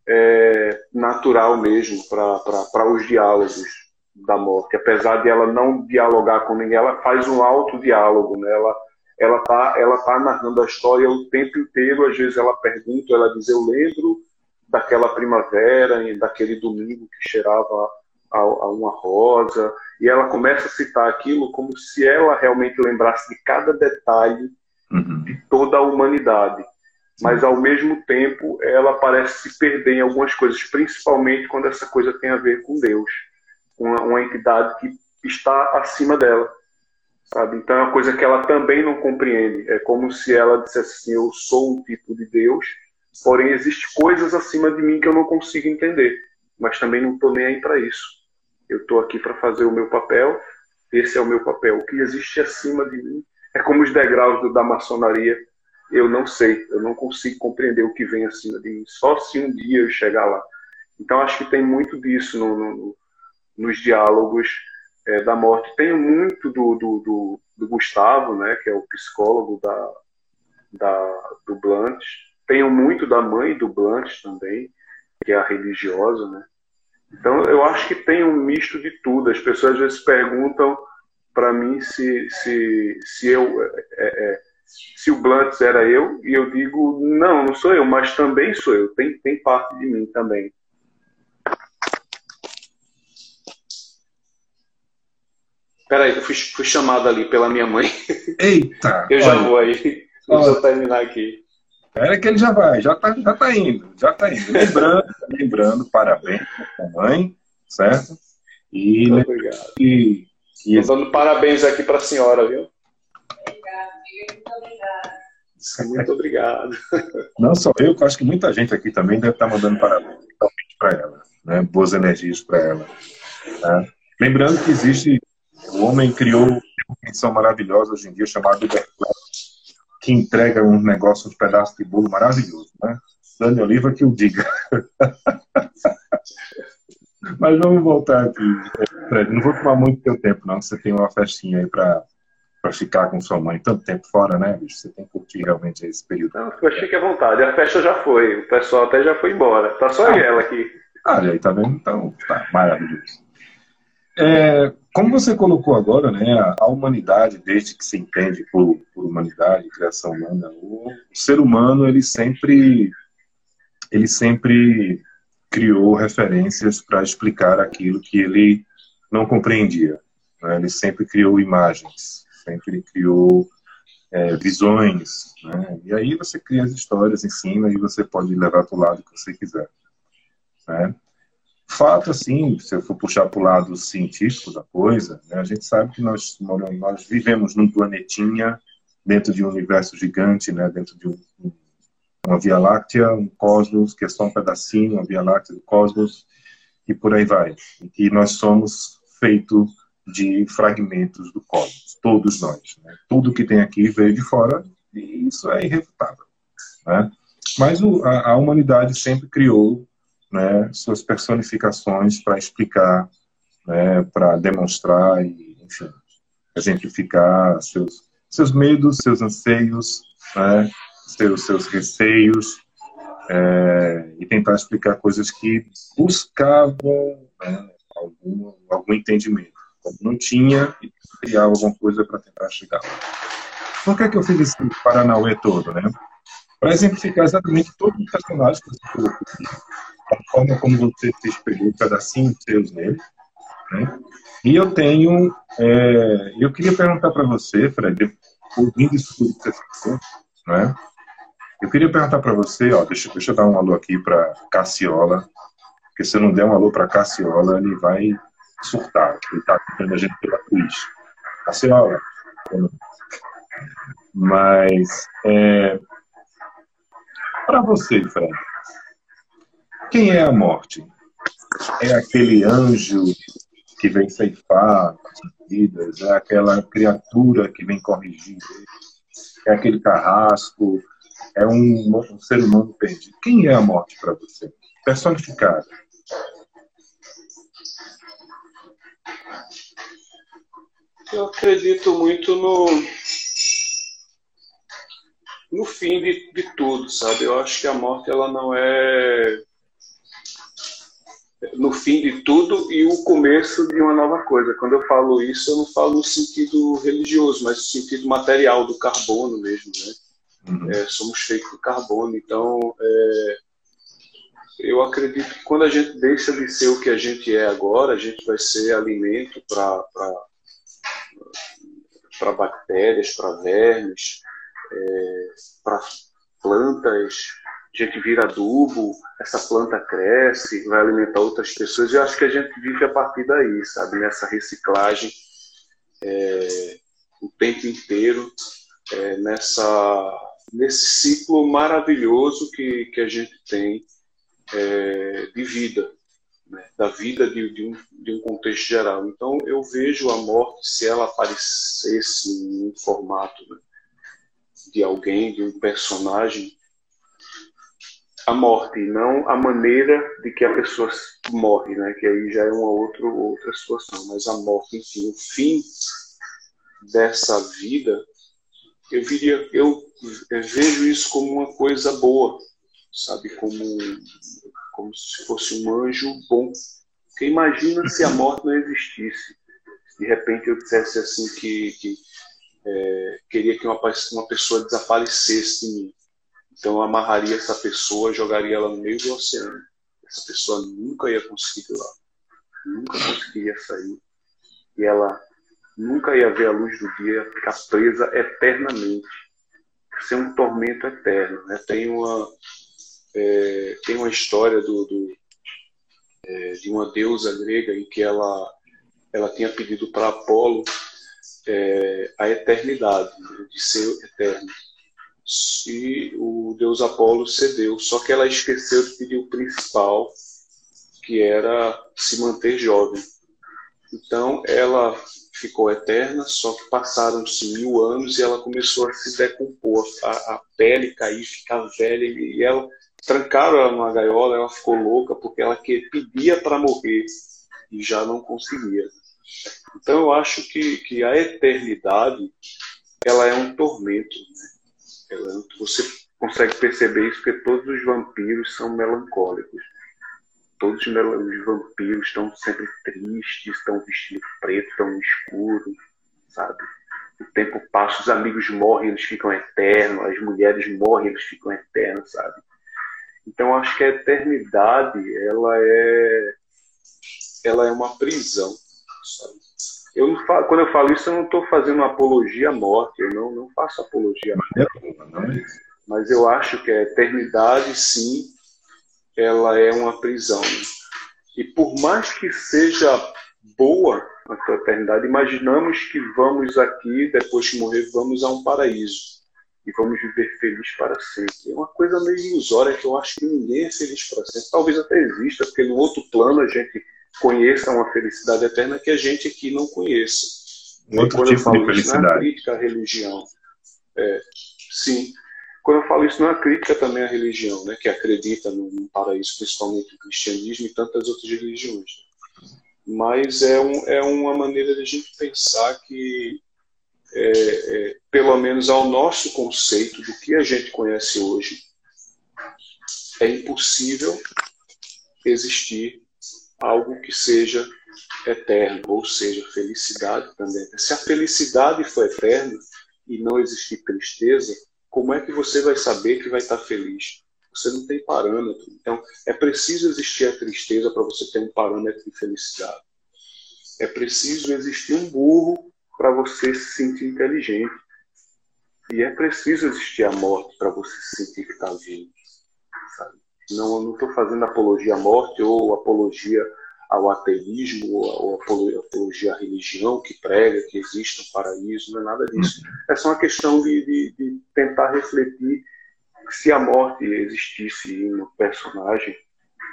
é, natural mesmo para os diálogos da morte. Apesar de ela não dialogar com ninguém, ela faz um alto diálogo, né? Ela, ela tá, ela tá narrando a história o tempo inteiro. Às vezes ela pergunta, ela diz: Eu lembro daquela primavera, daquele domingo que cheirava a, a, uma rosa. E ela começa a citar aquilo como se ela realmente lembrasse de cada detalhe uhum. de toda a humanidade. Mas, ao mesmo tempo, ela parece se perder em algumas coisas, principalmente quando essa coisa tem a ver com Deus, uma, uma entidade que está acima dela sabe? Então é uma coisa que ela também não compreende. É como se ela dissesse assim: eu sou um tipo de Deus, porém existe coisas acima de mim que eu não consigo entender, mas também não estou nem aí para isso. Eu estou aqui para fazer o meu papel. Esse é o meu papel. O que existe acima de mim é como os degraus da maçonaria. Eu não sei, eu não consigo compreender o que vem acima de mim. Só se um dia eu chegar lá. Então acho que tem muito disso no, no, nos diálogos é, da morte. Tenho muito do, do, do, do, Gustavo, né, que é o psicólogo da, da, do Blunt. Tenho muito da mãe do Blunt também, que é a religiosa, né. Então, eu acho que tem um misto de tudo. As pessoas às vezes perguntam para mim se, se, se eu é, é, se o Blunt era eu, e eu digo, não, não sou eu, mas também sou eu, tem, tem parte de mim também. Peraí, eu fui, fui chamado ali pela minha mãe. Eita! eu já olha, vou aí. Deixa eu terminar aqui. Espera que ele já vai, já tá, já tá indo, já tá indo. Lembrando, lembrando parabéns para mãe, certo? E muito obrigado. E... Estou dando parabéns aqui para a senhora, viu? Muito obrigado. Não só eu, eu acho que muita gente aqui também deve estar mandando parabéns para ela, né? boas energias para ela. Né? Lembrando que existe o homem criou uma invenção maravilhosa hoje em dia chamada Uber que entrega um negócio, um pedaço de bolo maravilhoso, né? Dani Oliva que o diga. Mas vamos voltar aqui. Fred, não vou tomar muito teu tempo, não. Você tem uma festinha aí para para ficar com sua mãe tanto tempo fora, né, bicho? Você tem que curtir realmente esse período. Não, fique à vontade. A festa já foi. O pessoal até já foi embora. Tá só ah, ela aqui. Ah, aí tá vendo? Então, tá maravilhoso. É, como você colocou agora, né, a, humanidade, desde que se entende por, por humanidade, criação humana, o, o ser humano ele sempre ele sempre criou referências para explicar aquilo que ele não compreendia. Né? Ele sempre criou imagens, sempre criou é, visões. Né? E aí você cria as histórias em cima e você pode levar para o lado que você quiser. Né? Fato, assim, se eu for puxar para o lado científico da coisa, né, a gente sabe que nós, nós vivemos num planetinha dentro de um universo gigante, né, dentro de um, uma Via Láctea, um cosmos, que é só um pedacinho, uma Via Láctea do cosmos, e por aí vai. E nós somos feito de fragmentos do cosmos, todos nós. Né? Tudo que tem aqui veio de fora, e isso é irrefutável. Né? Mas o, a, a humanidade sempre criou né, suas personificações para explicar, né, para demonstrar e, enfim, exemplificar seus, seus medos, seus anseios, né, seus, seus receios, é, e tentar explicar coisas que buscavam né, algum, algum entendimento. Como não tinha, e criava alguma coisa para tentar chegar. Por que, é que eu fiz esse Paranauê todo, né? Para exemplificar exatamente todos os personagens que você colocou a forma como você se espelhou, pedacinhos seus nele. Né? E eu tenho. É, eu queria perguntar para você, Fred, ouvindo isso tudo que você falou, né? Eu queria perguntar para você, ó, deixa, deixa eu dar um alô aqui para Cassiola, porque se eu não der um alô para Cassiola, ele vai surtar. Ele está acompanhando a gente pela Twitch. Cassiola. Mas, é, para você, Fred, quem é a morte? É aquele anjo que vem ceifar as vidas, é aquela criatura que vem corrigir, é aquele carrasco, é um, um ser humano perdido. Quem é a morte para você? Personificada. Eu acredito muito no no fim de, de tudo, sabe? Eu acho que a morte ela não é no fim de tudo e o começo de uma nova coisa. Quando eu falo isso, eu não falo no sentido religioso, mas no sentido material, do carbono mesmo. Né? Uhum. É, somos feitos de carbono, então é, eu acredito que quando a gente deixa de ser o que a gente é agora, a gente vai ser alimento para bactérias, para vermes, é, para plantas, a gente vira adubo, essa planta cresce, vai alimentar outras pessoas. Eu acho que a gente vive a partir daí, sabe? Nessa reciclagem é, o tempo inteiro, é, nessa, nesse ciclo maravilhoso que, que a gente tem é, de vida, né? da vida de, de, um, de um contexto geral. Então, eu vejo a morte, se ela aparecesse em um formato né, de alguém, de um personagem, a morte, não a maneira de que a pessoa morre, né? Que aí já é uma outra, outra situação. Mas a morte, enfim, o fim dessa vida, eu viria, eu, vejo isso como uma coisa boa, sabe? Como, como se fosse um anjo bom. Porque imagina se a morte não existisse. De repente eu dissesse assim que, que é, queria que uma, uma pessoa desaparecesse de mim então eu amarraria essa pessoa, jogaria ela no meio do oceano. Essa pessoa nunca ia conseguir ir lá. Nunca conseguiria sair. E ela nunca ia ver a luz do dia, ficar presa eternamente. Ser um tormento eterno. Né? Tem, uma, é, tem uma história do, do é, de uma deusa grega em que ela, ela tinha pedido para Apolo é, a eternidade, né? de ser eterno e o deus Apolo cedeu. Só que ela esqueceu de pedir o principal, que era se manter jovem. Então ela ficou eterna, só que passaram-se mil anos e ela começou a se decompor, a, a pele cair, ficar velha, e ela trancaram ela numa gaiola, ela ficou louca porque ela que pedia para morrer e já não conseguia. Então eu acho que, que a eternidade ela é um tormento. Né? Ela, você consegue perceber isso porque todos os vampiros são melancólicos. Todos os vampiros estão sempre tristes, estão vestindo preto, estão escuro, sabe? O tempo passa, os amigos morrem, eles ficam eternos, as mulheres morrem, eles ficam eternos, sabe? Então acho que a eternidade ela é ela é uma prisão, sabe? Eu falo, quando eu falo isso, eu não estou fazendo apologia à morte, eu não, não faço apologia à morte. Mas eu acho que a eternidade, sim, ela é uma prisão. Né? E por mais que seja boa a tua eternidade, imaginamos que vamos aqui, depois de morrer, vamos a um paraíso e vamos viver feliz para sempre. É uma coisa meio ilusória que eu acho que ninguém é feliz para sempre. Talvez até exista, porque no outro plano a gente conheça uma felicidade eterna que a gente aqui não conheça. Um outro tipo eu falo de felicidade. Isso, não é crítica à religião. É, sim. Quando eu falo isso, não é crítica também à religião, né, que acredita no, paraíso, principalmente o cristianismo e tantas outras religiões. Mas é, um, é uma maneira de a gente pensar que, é, é, pelo menos ao nosso conceito do que a gente conhece hoje, é impossível existir algo que seja eterno, ou seja, felicidade também. Se a felicidade for eterna e não existir tristeza, como é que você vai saber que vai estar feliz? Você não tem parâmetro. Então, é preciso existir a tristeza para você ter um parâmetro de felicidade. É preciso existir um burro para você se sentir inteligente. E é preciso existir a morte para você se sentir que está vivo. Sabe? Não estou fazendo apologia à morte ou apologia ao ateísmo ou, apologia à religião que prega que existe um paraíso, não é nada disso. É só uma questão de, de, de tentar refletir se a morte existisse em um personagem,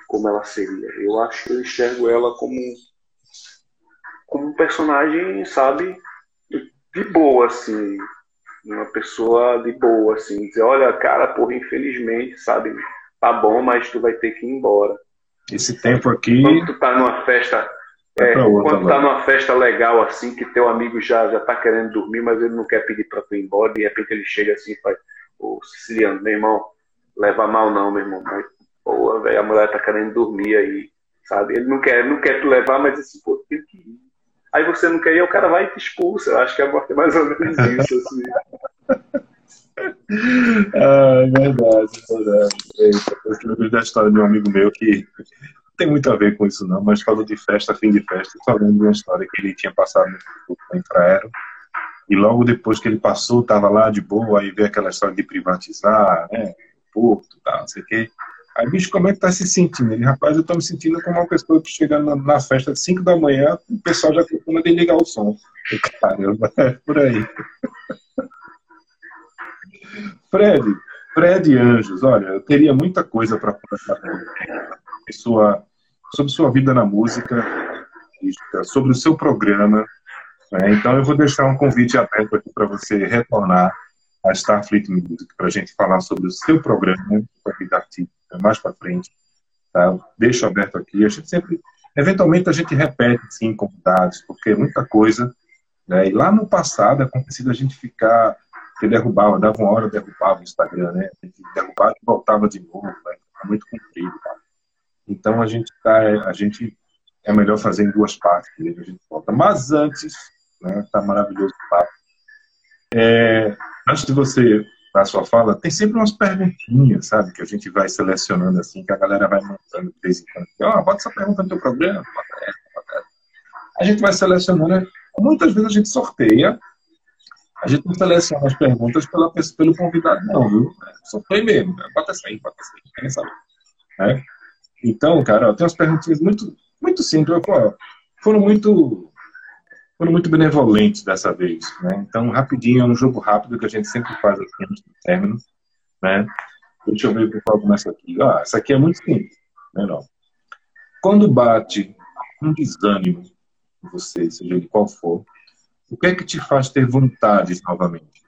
como ela seria. Eu acho que eu enxergo ela como, como um personagem, sabe, de boa, assim, uma pessoa de boa, assim, dizer, olha, cara, porra, infelizmente, sabe, tá bom, mas tu vai ter que ir embora. Esse tempo aqui. Quando tu tá numa festa. É, quando tu tá numa festa legal assim, que teu amigo já, já tá querendo dormir, mas ele não quer pedir pra tu ir embora, de repente ele chega assim e faz, ô Siciliano, meu irmão, leva mal não, meu irmão. Mas, pô, velho, a mulher tá querendo dormir aí, sabe? Ele não quer, não quer tu levar, mas assim, pô. Aí você não quer ir, o cara vai e te expulsa. Eu acho que é mais ou menos isso, assim. ah, é verdade, é verdade. eu lembrei da história de um amigo meu que não tem muito a ver com isso não, mas falou de festa, fim de festa. Só lembro de uma história que ele tinha passado no infraero e logo depois que ele passou, estava lá de boa, aí veio aquela história de privatizar, né, porto, tal, não sei o quê. Aí, bicho, como é que tá se sentindo? Ele, rapaz, eu tô me sentindo como uma pessoa que chega na, na festa de 5 da manhã, o pessoal já costuma desligar o som. Caramba, é por aí. Fred, Fred Anjos, olha, eu teria muita coisa para conversar você sua, sobre sua vida na música, sobre o seu programa. Né? Então, eu vou deixar um convite aberto aqui para você retornar a Starfleet Music para a gente falar sobre o seu programa, a vida artística, mais para frente. Tá? Deixo aberto aqui. A gente sempre, eventualmente, a gente repete, sim, convidados, porque é muita coisa. Né? E lá no passado, aconteceu a gente ficar que derrubava, dava uma hora, derrubava o Instagram, né? Derrubava e voltava de novo, né? muito comprido. Tá? Então a gente tá, a gente é melhor fazer em duas partes, a gente volta. Mas antes, né? Tá maravilhoso o papo. É, antes de você dar a sua fala, tem sempre umas perguntinhas, sabe, que a gente vai selecionando assim, que a galera vai montando de vez em quando. Ó, oh, bota essa pergunta no teu programa, bota essa, bota essa. A gente vai selecionando, né? Muitas vezes a gente sorteia a gente não seleciona as perguntas pela, pelo convidado, não, viu? Só foi mesmo. Né? Bota essa aí, bota essa aí, querem saber. Né? Então, cara, ó, tem umas perguntinhas muito, muito simples. Pô, foram muito foram muito benevolentes dessa vez. Né? Então, rapidinho, é um jogo rápido que a gente sempre faz aqui antes do término. Né? Deixa eu ver por qual começa aqui. Ah, essa aqui é muito simples. Né, não? Quando bate um desânimo em você, seja ele qual for, o que é que te faz ter vontade novamente?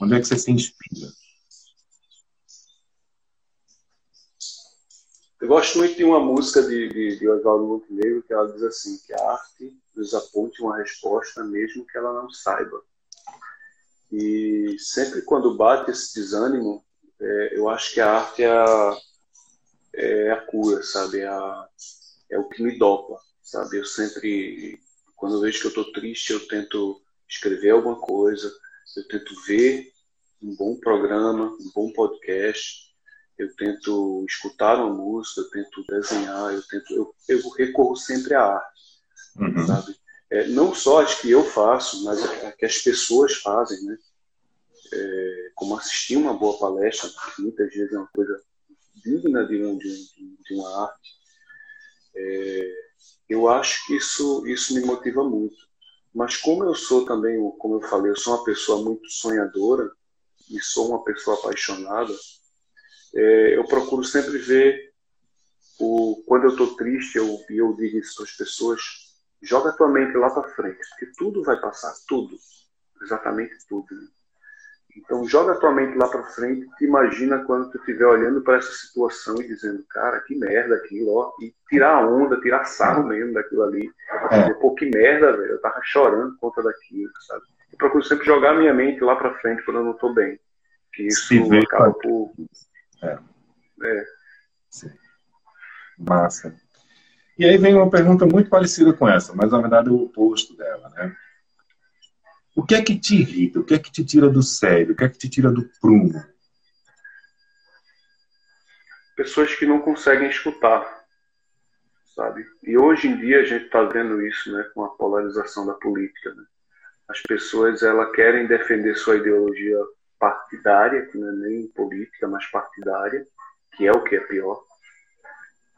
Onde é que você se inspira? Eu gosto muito de uma música de, de, de Oswaldo Montenegro que ela diz assim, que a arte nos aponte uma resposta mesmo que ela não saiba. E sempre quando bate esse desânimo, é, eu acho que a arte é a, é a cura, sabe? É, a, é o que me dopa, sabe? Eu sempre, quando eu vejo que eu estou triste, eu tento escrever alguma coisa, eu tento ver um bom programa, um bom podcast, eu tento escutar uma música, eu tento desenhar, eu tento, eu, eu recorro sempre à arte, uhum. sabe? É, não só as que eu faço, mas as que as pessoas fazem, né? É, como assistir uma boa palestra, que muitas vezes é uma coisa digna de, um, de, de uma arte. É, eu acho que isso, isso me motiva muito. Mas como eu sou também, como eu falei, eu sou uma pessoa muito sonhadora e sou uma pessoa apaixonada, é, eu procuro sempre ver o, quando eu estou triste, eu, eu digo isso para as pessoas, joga a tua mente lá para frente, porque tudo vai passar, tudo, exatamente tudo. Né? Então, joga a tua mente lá para frente, te imagina quando tu estiver olhando para essa situação e dizendo, cara, que merda aquilo, ó, e tirar a onda, tirar sarro mesmo daquilo ali. É. Dizer, Pô, que merda, velho, eu tava chorando por conta daquilo, sabe? Eu procuro sempre jogar a minha mente lá para frente quando eu não tô bem. Que isso acaba por. É. é. Sim. Massa. E aí vem uma pergunta muito parecida com essa, mas na verdade é o oposto dela, né? O que é que te irrita? O que é que te tira do sério? O que é que te tira do prumo? Pessoas que não conseguem escutar, sabe? E hoje em dia a gente está vendo isso, né, com a polarização da política. Né? As pessoas ela querem defender sua ideologia partidária, que não é nem política, mas partidária, que é o que é pior.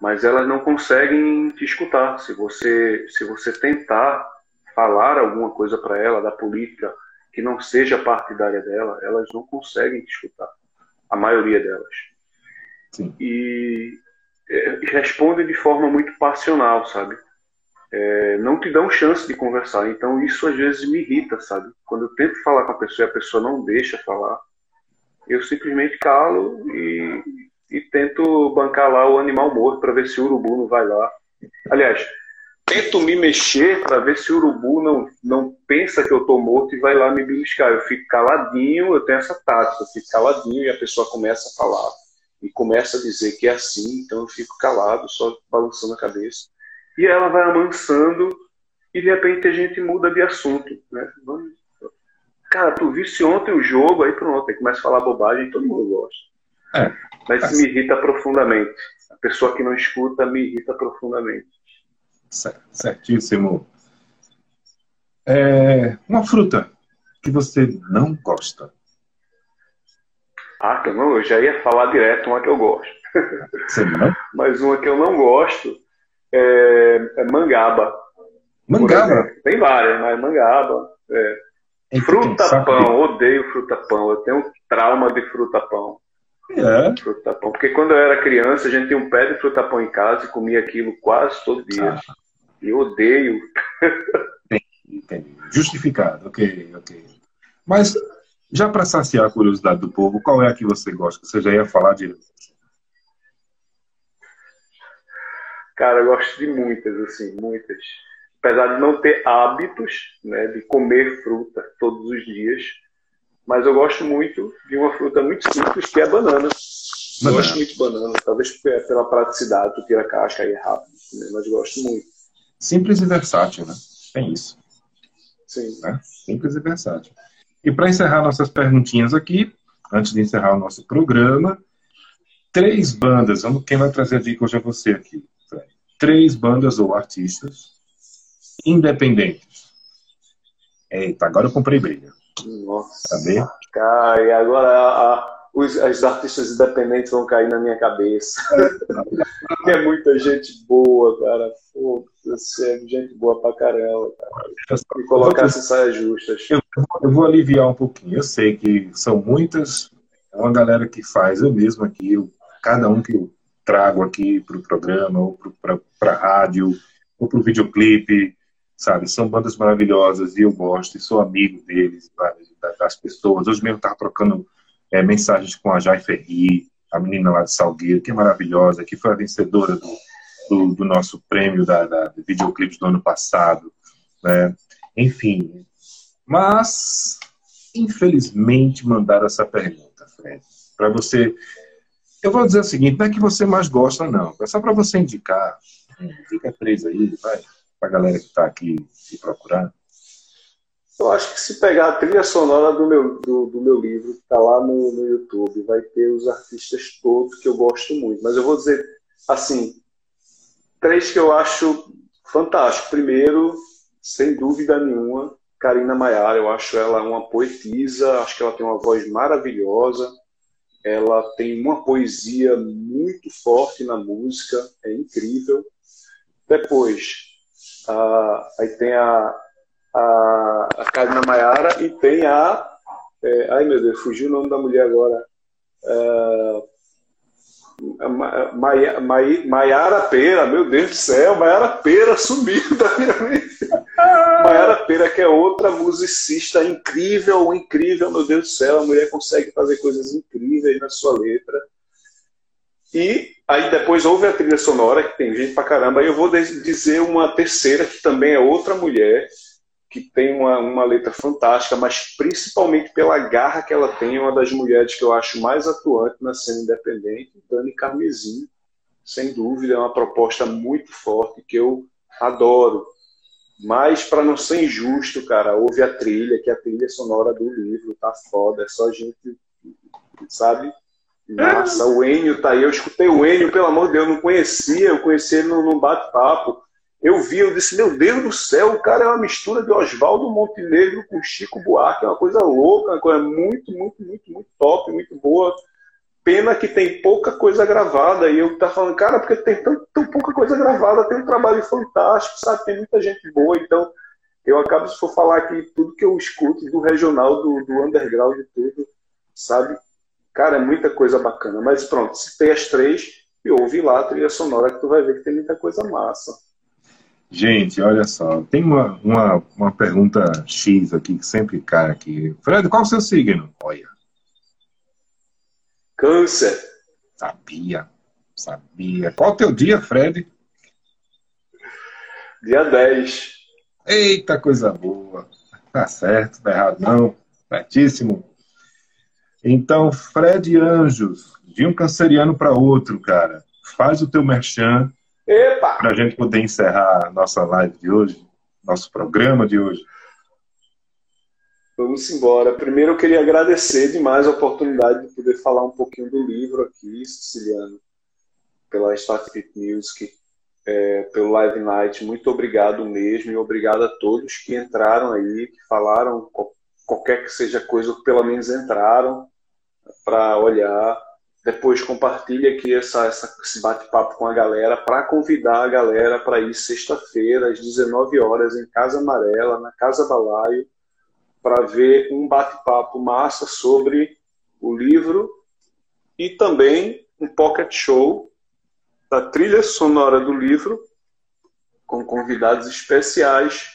Mas elas não conseguem te escutar. Se você se você tentar falar alguma coisa para ela da política que não seja partidária dela, elas não conseguem escutar, a maioria delas. Sim. E é, respondem de forma muito passional, sabe? É, não te dão chance de conversar. Então isso às vezes me irrita, sabe? Quando eu tento falar com a pessoa e a pessoa não deixa falar, eu simplesmente calo e, e tento bancar lá o animal morto para ver se o urubu não vai lá. Aliás, tento me mexer para ver se o urubu não, não pensa que eu estou morto e vai lá me beliscar. Eu fico caladinho, eu tenho essa tática, eu fico caladinho e a pessoa começa a falar e começa a dizer que é assim, então eu fico calado, só balançando a cabeça. E ela vai amansando e de repente a gente muda de assunto. Né? Cara, tu viste ontem o jogo, aí pronto, aí começa a falar bobagem e todo mundo gosta. É, Mas isso me irrita profundamente. A pessoa que não escuta me irrita profundamente. Certíssimo. É, uma fruta que você não gosta. Ah, não, eu já ia falar direto uma que eu gosto. Mas uma que eu não gosto é, é mangaba. Mangaba? Tem várias, mas mangaba. É. Fruta-pão, odeio fruta-pão. Eu tenho um trauma de fruta-pão. É. Fruta-pão. Porque quando eu era criança, a gente tinha um pé de fruta-pão em casa e comia aquilo quase todo dia. Ah. Eu odeio. Entendi. Justificado, ok, ok. Mas, já para saciar a curiosidade do povo, qual é a que você gosta? Você já ia falar de. Cara, eu gosto de muitas, assim, muitas. Apesar de não ter hábitos né, de comer fruta todos os dias, mas eu gosto muito de uma fruta muito simples, que é a banana. Eu gosto muito de banana, talvez pela praticidade, tu tira a casca aí é rápido, né, mas gosto muito. Simples e versátil, né? Tem isso. Sim. Né? Simples e versátil. E para encerrar nossas perguntinhas aqui, antes de encerrar o nosso programa, três bandas. Quem vai trazer a dica hoje é você aqui. Três bandas ou artistas independentes. Eita, agora eu comprei briga. Nossa. Tá Cara, e agora a, os, os artistas independentes vão cair na minha cabeça. é muita gente boa, cara. Pô, é gente boa pra caramba, cara. E colocar essas saias justas. Eu, eu, vou aliviar um pouquinho. Eu sei que são muitas, é uma galera que faz, eu mesmo aqui, eu, cada um que eu trago aqui para o programa, ou para a rádio, ou para o videoclipe, sabe? São bandas maravilhosas e eu gosto, e sou amigo deles, das pessoas. Hoje mesmo estava trocando é, mensagens com a Jai Ferri, a menina lá de Salgueiro, que é maravilhosa, que foi a vencedora do, do, do nosso prêmio da, da videoclipes do ano passado. Né? Enfim, mas infelizmente mandaram essa pergunta, Fred, para você. Eu vou dizer o seguinte: não é que você mais gosta, não. É só para você indicar. Fica três aí, vai, para a galera que está aqui te procurando. Eu acho que se pegar a trilha sonora do meu, do, do meu livro, que está lá no, no YouTube, vai ter os artistas todos que eu gosto muito. Mas eu vou dizer, assim, três que eu acho fantástico. Primeiro, sem dúvida nenhuma, Karina Maiara. Eu acho ela uma poetisa, acho que ela tem uma voz maravilhosa. Ela tem uma poesia muito forte na música, é incrível. Depois, uh, aí tem a a, a Karina Maiara e tem a. É, ai meu Deus, fugiu o nome da mulher agora. É, Maia, Maiara Pera, meu Deus do céu, Maiara Pera sumiu da minha vida. Maiara Pera, que é outra musicista incrível, incrível, meu Deus do céu, a mulher consegue fazer coisas incríveis na sua letra. E aí depois houve a trilha sonora, que tem gente pra caramba, e eu vou dizer uma terceira, que também é outra mulher, que tem uma, uma letra fantástica, mas principalmente pela garra que ela tem, é uma das mulheres que eu acho mais atuante na cena independente, Dani Carmesim, sem dúvida, é uma proposta muito forte que eu adoro. Mas, para não ser injusto, cara, ouve a trilha, que é a trilha sonora do livro, tá foda, é só gente, sabe? Nossa, o Enio tá aí, eu escutei o Enio, pelo amor de Deus, eu não conhecia, eu conheci ele num bate-papo, eu vi, eu disse, meu Deus do céu, o cara é uma mistura de Oswaldo Montenegro com Chico Buarque, é uma coisa louca, uma coisa muito, muito, muito, muito top, muito boa. Pena que tem pouca coisa gravada, e eu tá falando, cara, porque tem tão, tão pouca coisa gravada, tem um trabalho fantástico, sabe? Tem muita gente boa, então eu acabo, se for falar aqui, tudo que eu escuto do regional, do, do underground, de tudo, sabe? Cara, é muita coisa bacana. Mas pronto, se tem as três, e ouve lá a trilha sonora que tu vai ver que tem muita coisa massa. Gente, olha só, tem uma, uma, uma pergunta X aqui que sempre cai aqui. Fred, qual é o seu signo? Olha. Câncer. Sabia, sabia. Qual é o teu dia, Fred? Dia 10. Eita, coisa boa. Tá certo, tá errado não. Certíssimo. Então, Fred Anjos, de um canceriano para outro, cara. Faz o teu merchan! Para a gente poder encerrar nossa live de hoje, nosso programa de hoje. Vamos embora. Primeiro eu queria agradecer demais a oportunidade de poder falar um pouquinho do livro aqui, Siciliano, pela Starfit Music, é, pelo Live Night. Muito obrigado mesmo e obrigado a todos que entraram aí, que falaram qualquer que seja coisa, ou pelo menos entraram para olhar. Depois compartilha aqui essa, essa esse bate-papo com a galera para convidar a galera para ir sexta-feira, às 19 horas, em Casa Amarela, na Casa Balaio, para ver um bate-papo massa sobre o livro e também um pocket show da trilha sonora do livro, com convidados especiais.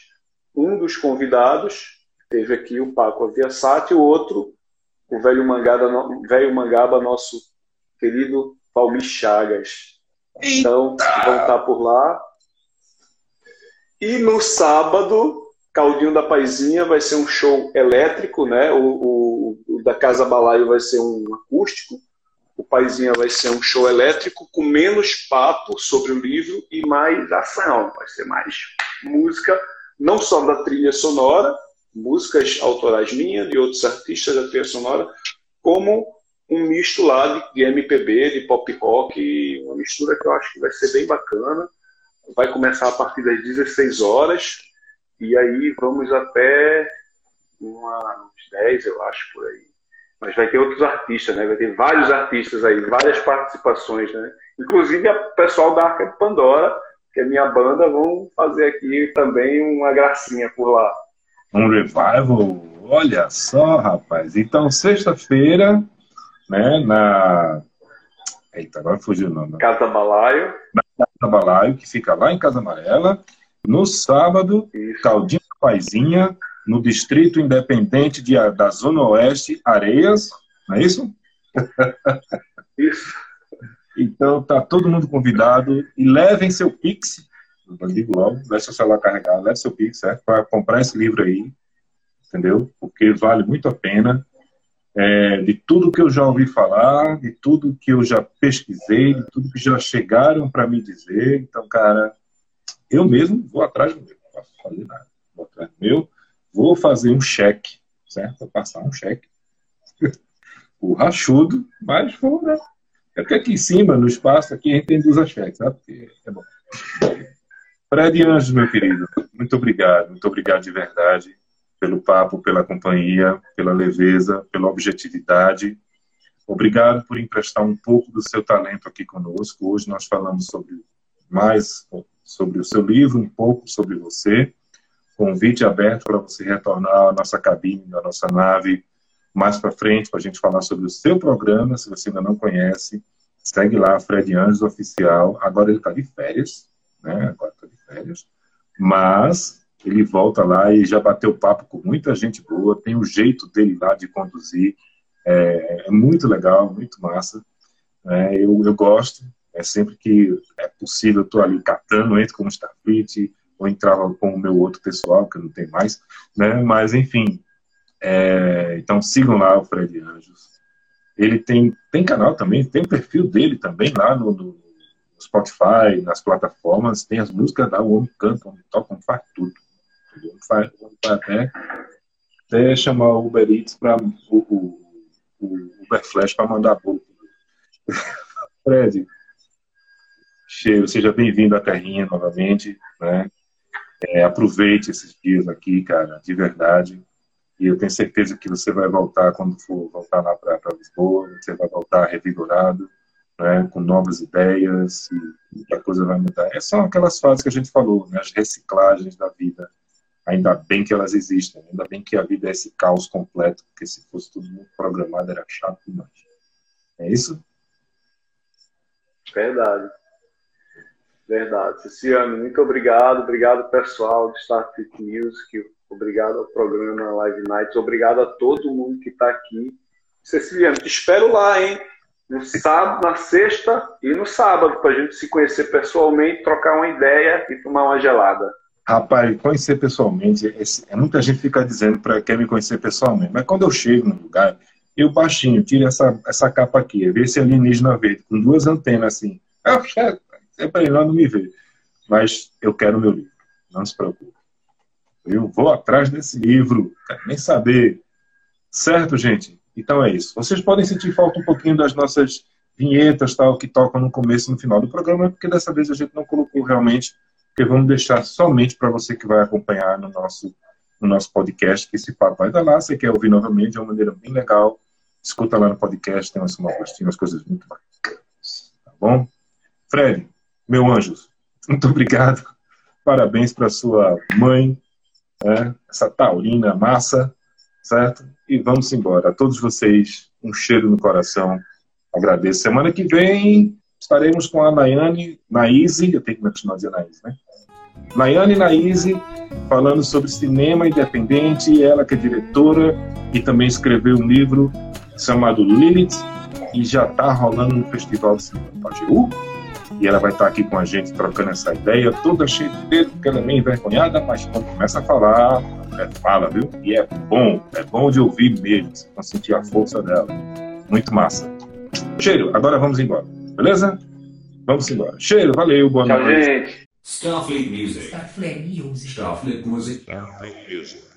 Um dos convidados teve aqui o Paco Aviasati, o outro, o velho Mangaba, velho Mangaba nosso querido Palmi Chagas. Então, vão estar por lá. E no sábado, Caldinho da Paizinha vai ser um show elétrico, né? O, o, o, da Casa Balaio vai ser um acústico. O Paizinha vai ser um show elétrico com menos papo sobre o livro e mais ação. Vai ser mais música, não só da trilha sonora, músicas autorais minhas, de outros artistas da trilha sonora, como um misto lá de, de, MPB, de pop rock, uma mistura que eu acho que vai ser bem bacana. Vai começar a partir das 16 horas e aí vamos até uma, uns 10, eu acho, por aí. Mas vai ter outros artistas, né? Vai ter vários artistas aí, várias participações, né? Inclusive o pessoal da Arca de Pandora, que é minha banda, vão fazer aqui também uma gracinha por lá. Um revival? Olha só, rapaz. Então, sexta-feira, né, na. Eita, agora fugiu o nome. Casa Balaio. Na Casa Balaio, que fica lá em Casa Amarela. No sábado, Isso. Caldinho Paizinha, no Distrito Independente de, da Zona Oeste, Areias. Não é isso? Isso. Então tá todo mundo convidado e levem seu Pix, digo logo, leve seu celular carregado, leve seu Pix, certo? Para comprar esse livro aí, entendeu? Porque vale muito a pena. É, de tudo que eu já ouvi falar, de tudo que eu já pesquisei, de tudo que já chegaram para me dizer. Então, cara, eu mesmo vou atrás do meu, não posso fazer nada. Vou atrás do meu, vou fazer um cheque, certo? Vou passar um cheque. o rachudo, mas vou, né? É porque aqui em cima, no espaço, aqui a gente tem duas aspectos, sabe? Porque é bom. Fred Anjos, meu querido, muito obrigado, muito obrigado de verdade pelo papo, pela companhia, pela leveza, pela objetividade. Obrigado por emprestar um pouco do seu talento aqui conosco. Hoje nós falamos sobre mais sobre o seu livro, um pouco sobre você. Convite aberto para você retornar à nossa cabine, à nossa nave, mais para frente para a gente falar sobre o seu programa. Se você ainda não conhece, segue lá, Fred Anjos Oficial. Agora ele está de férias, né? Agora Mas ele volta lá e já bateu papo com muita gente boa. Tem o jeito dele lá de conduzir. É, é muito legal, muito massa. É, eu, eu gosto. É sempre que é possível, eu estou ali catando, entro como Starfleet, ou entrava com o meu outro pessoal, que não tem mais, né? Mas, enfim, é, então sigam lá o Fred Anjos. Ele tem, tem canal também, tem o perfil dele também lá no, no Spotify, nas plataformas, tem as músicas da O Homem Canta, onde toca, faz tudo. Ele faz, faz até, até chamar o Uber Eats para o, o, o Uber Flash para mandar bolo. Fred, cheiro, seja bem-vindo à terrinha novamente, né? É, aproveite esses dias aqui, cara, de verdade. E eu tenho certeza que você vai voltar quando for voltar lá para Lisboa, você vai voltar revigorado, né, com novas ideias, e a coisa vai mudar. É só aquelas fases que a gente falou, né, as reciclagens da vida. Ainda bem que elas existem, ainda bem que a vida é esse caos completo, porque se fosse tudo muito programado era chato demais. É isso? Verdade. Verdade. Ciciano, muito obrigado. Obrigado, pessoal do Starfit News, Obrigado ao programa Live Nights. Obrigado a todo mundo que está aqui. Ceciliano, te espero lá, hein? No sábado, na sexta e no sábado, para a gente se conhecer pessoalmente, trocar uma ideia e tomar uma gelada. Rapaz, conhecer pessoalmente, é, muita gente fica dizendo para quer me conhecer pessoalmente, mas quando eu chego no lugar, eu baixinho, tiro essa, essa capa aqui, ver esse alienígena verde, com duas antenas assim. É para ele lá não me ver. Mas eu quero meu livro, não se preocupe. Eu vou atrás desse livro, quero nem saber. Certo, gente? Então é isso. Vocês podem sentir falta um pouquinho das nossas vinhetas, tal, que tocam no começo e no final do programa, porque dessa vez a gente não colocou realmente, porque vamos deixar somente para você que vai acompanhar no nosso, no nosso podcast, que esse papo vai dar lá. Você quer ouvir novamente de uma maneira bem legal, escuta lá no podcast, tem umas sonoplastia, umas coisas muito bacanas. Tá bom? Fred, meu anjo, muito obrigado. Parabéns para sua mãe, né? essa taurina massa, certo? E vamos embora. A todos vocês, um cheiro no coração. Agradeço. Semana que vem estaremos com a Nayane Naíse, eu tenho que continuar dizendo Naíse, né? Nayane Naíse, falando sobre cinema independente, ela que é diretora e também escreveu um livro chamado Lilith, e já está rolando no Festival de Cinema Pajeú e ela vai estar aqui com a gente trocando essa ideia, toda cheia de dedo, porque ela é meio envergonhada, mas quando começa a falar, é, fala, viu? E é bom, é bom de ouvir mesmo, você vai sentir a força dela. Muito massa. Cheiro, agora vamos embora, beleza? Vamos embora. Cheiro, valeu, boa Tchau, noite. gente. Starfleet Music. Starfleet Music. Starfleet Music. Starfleet Music.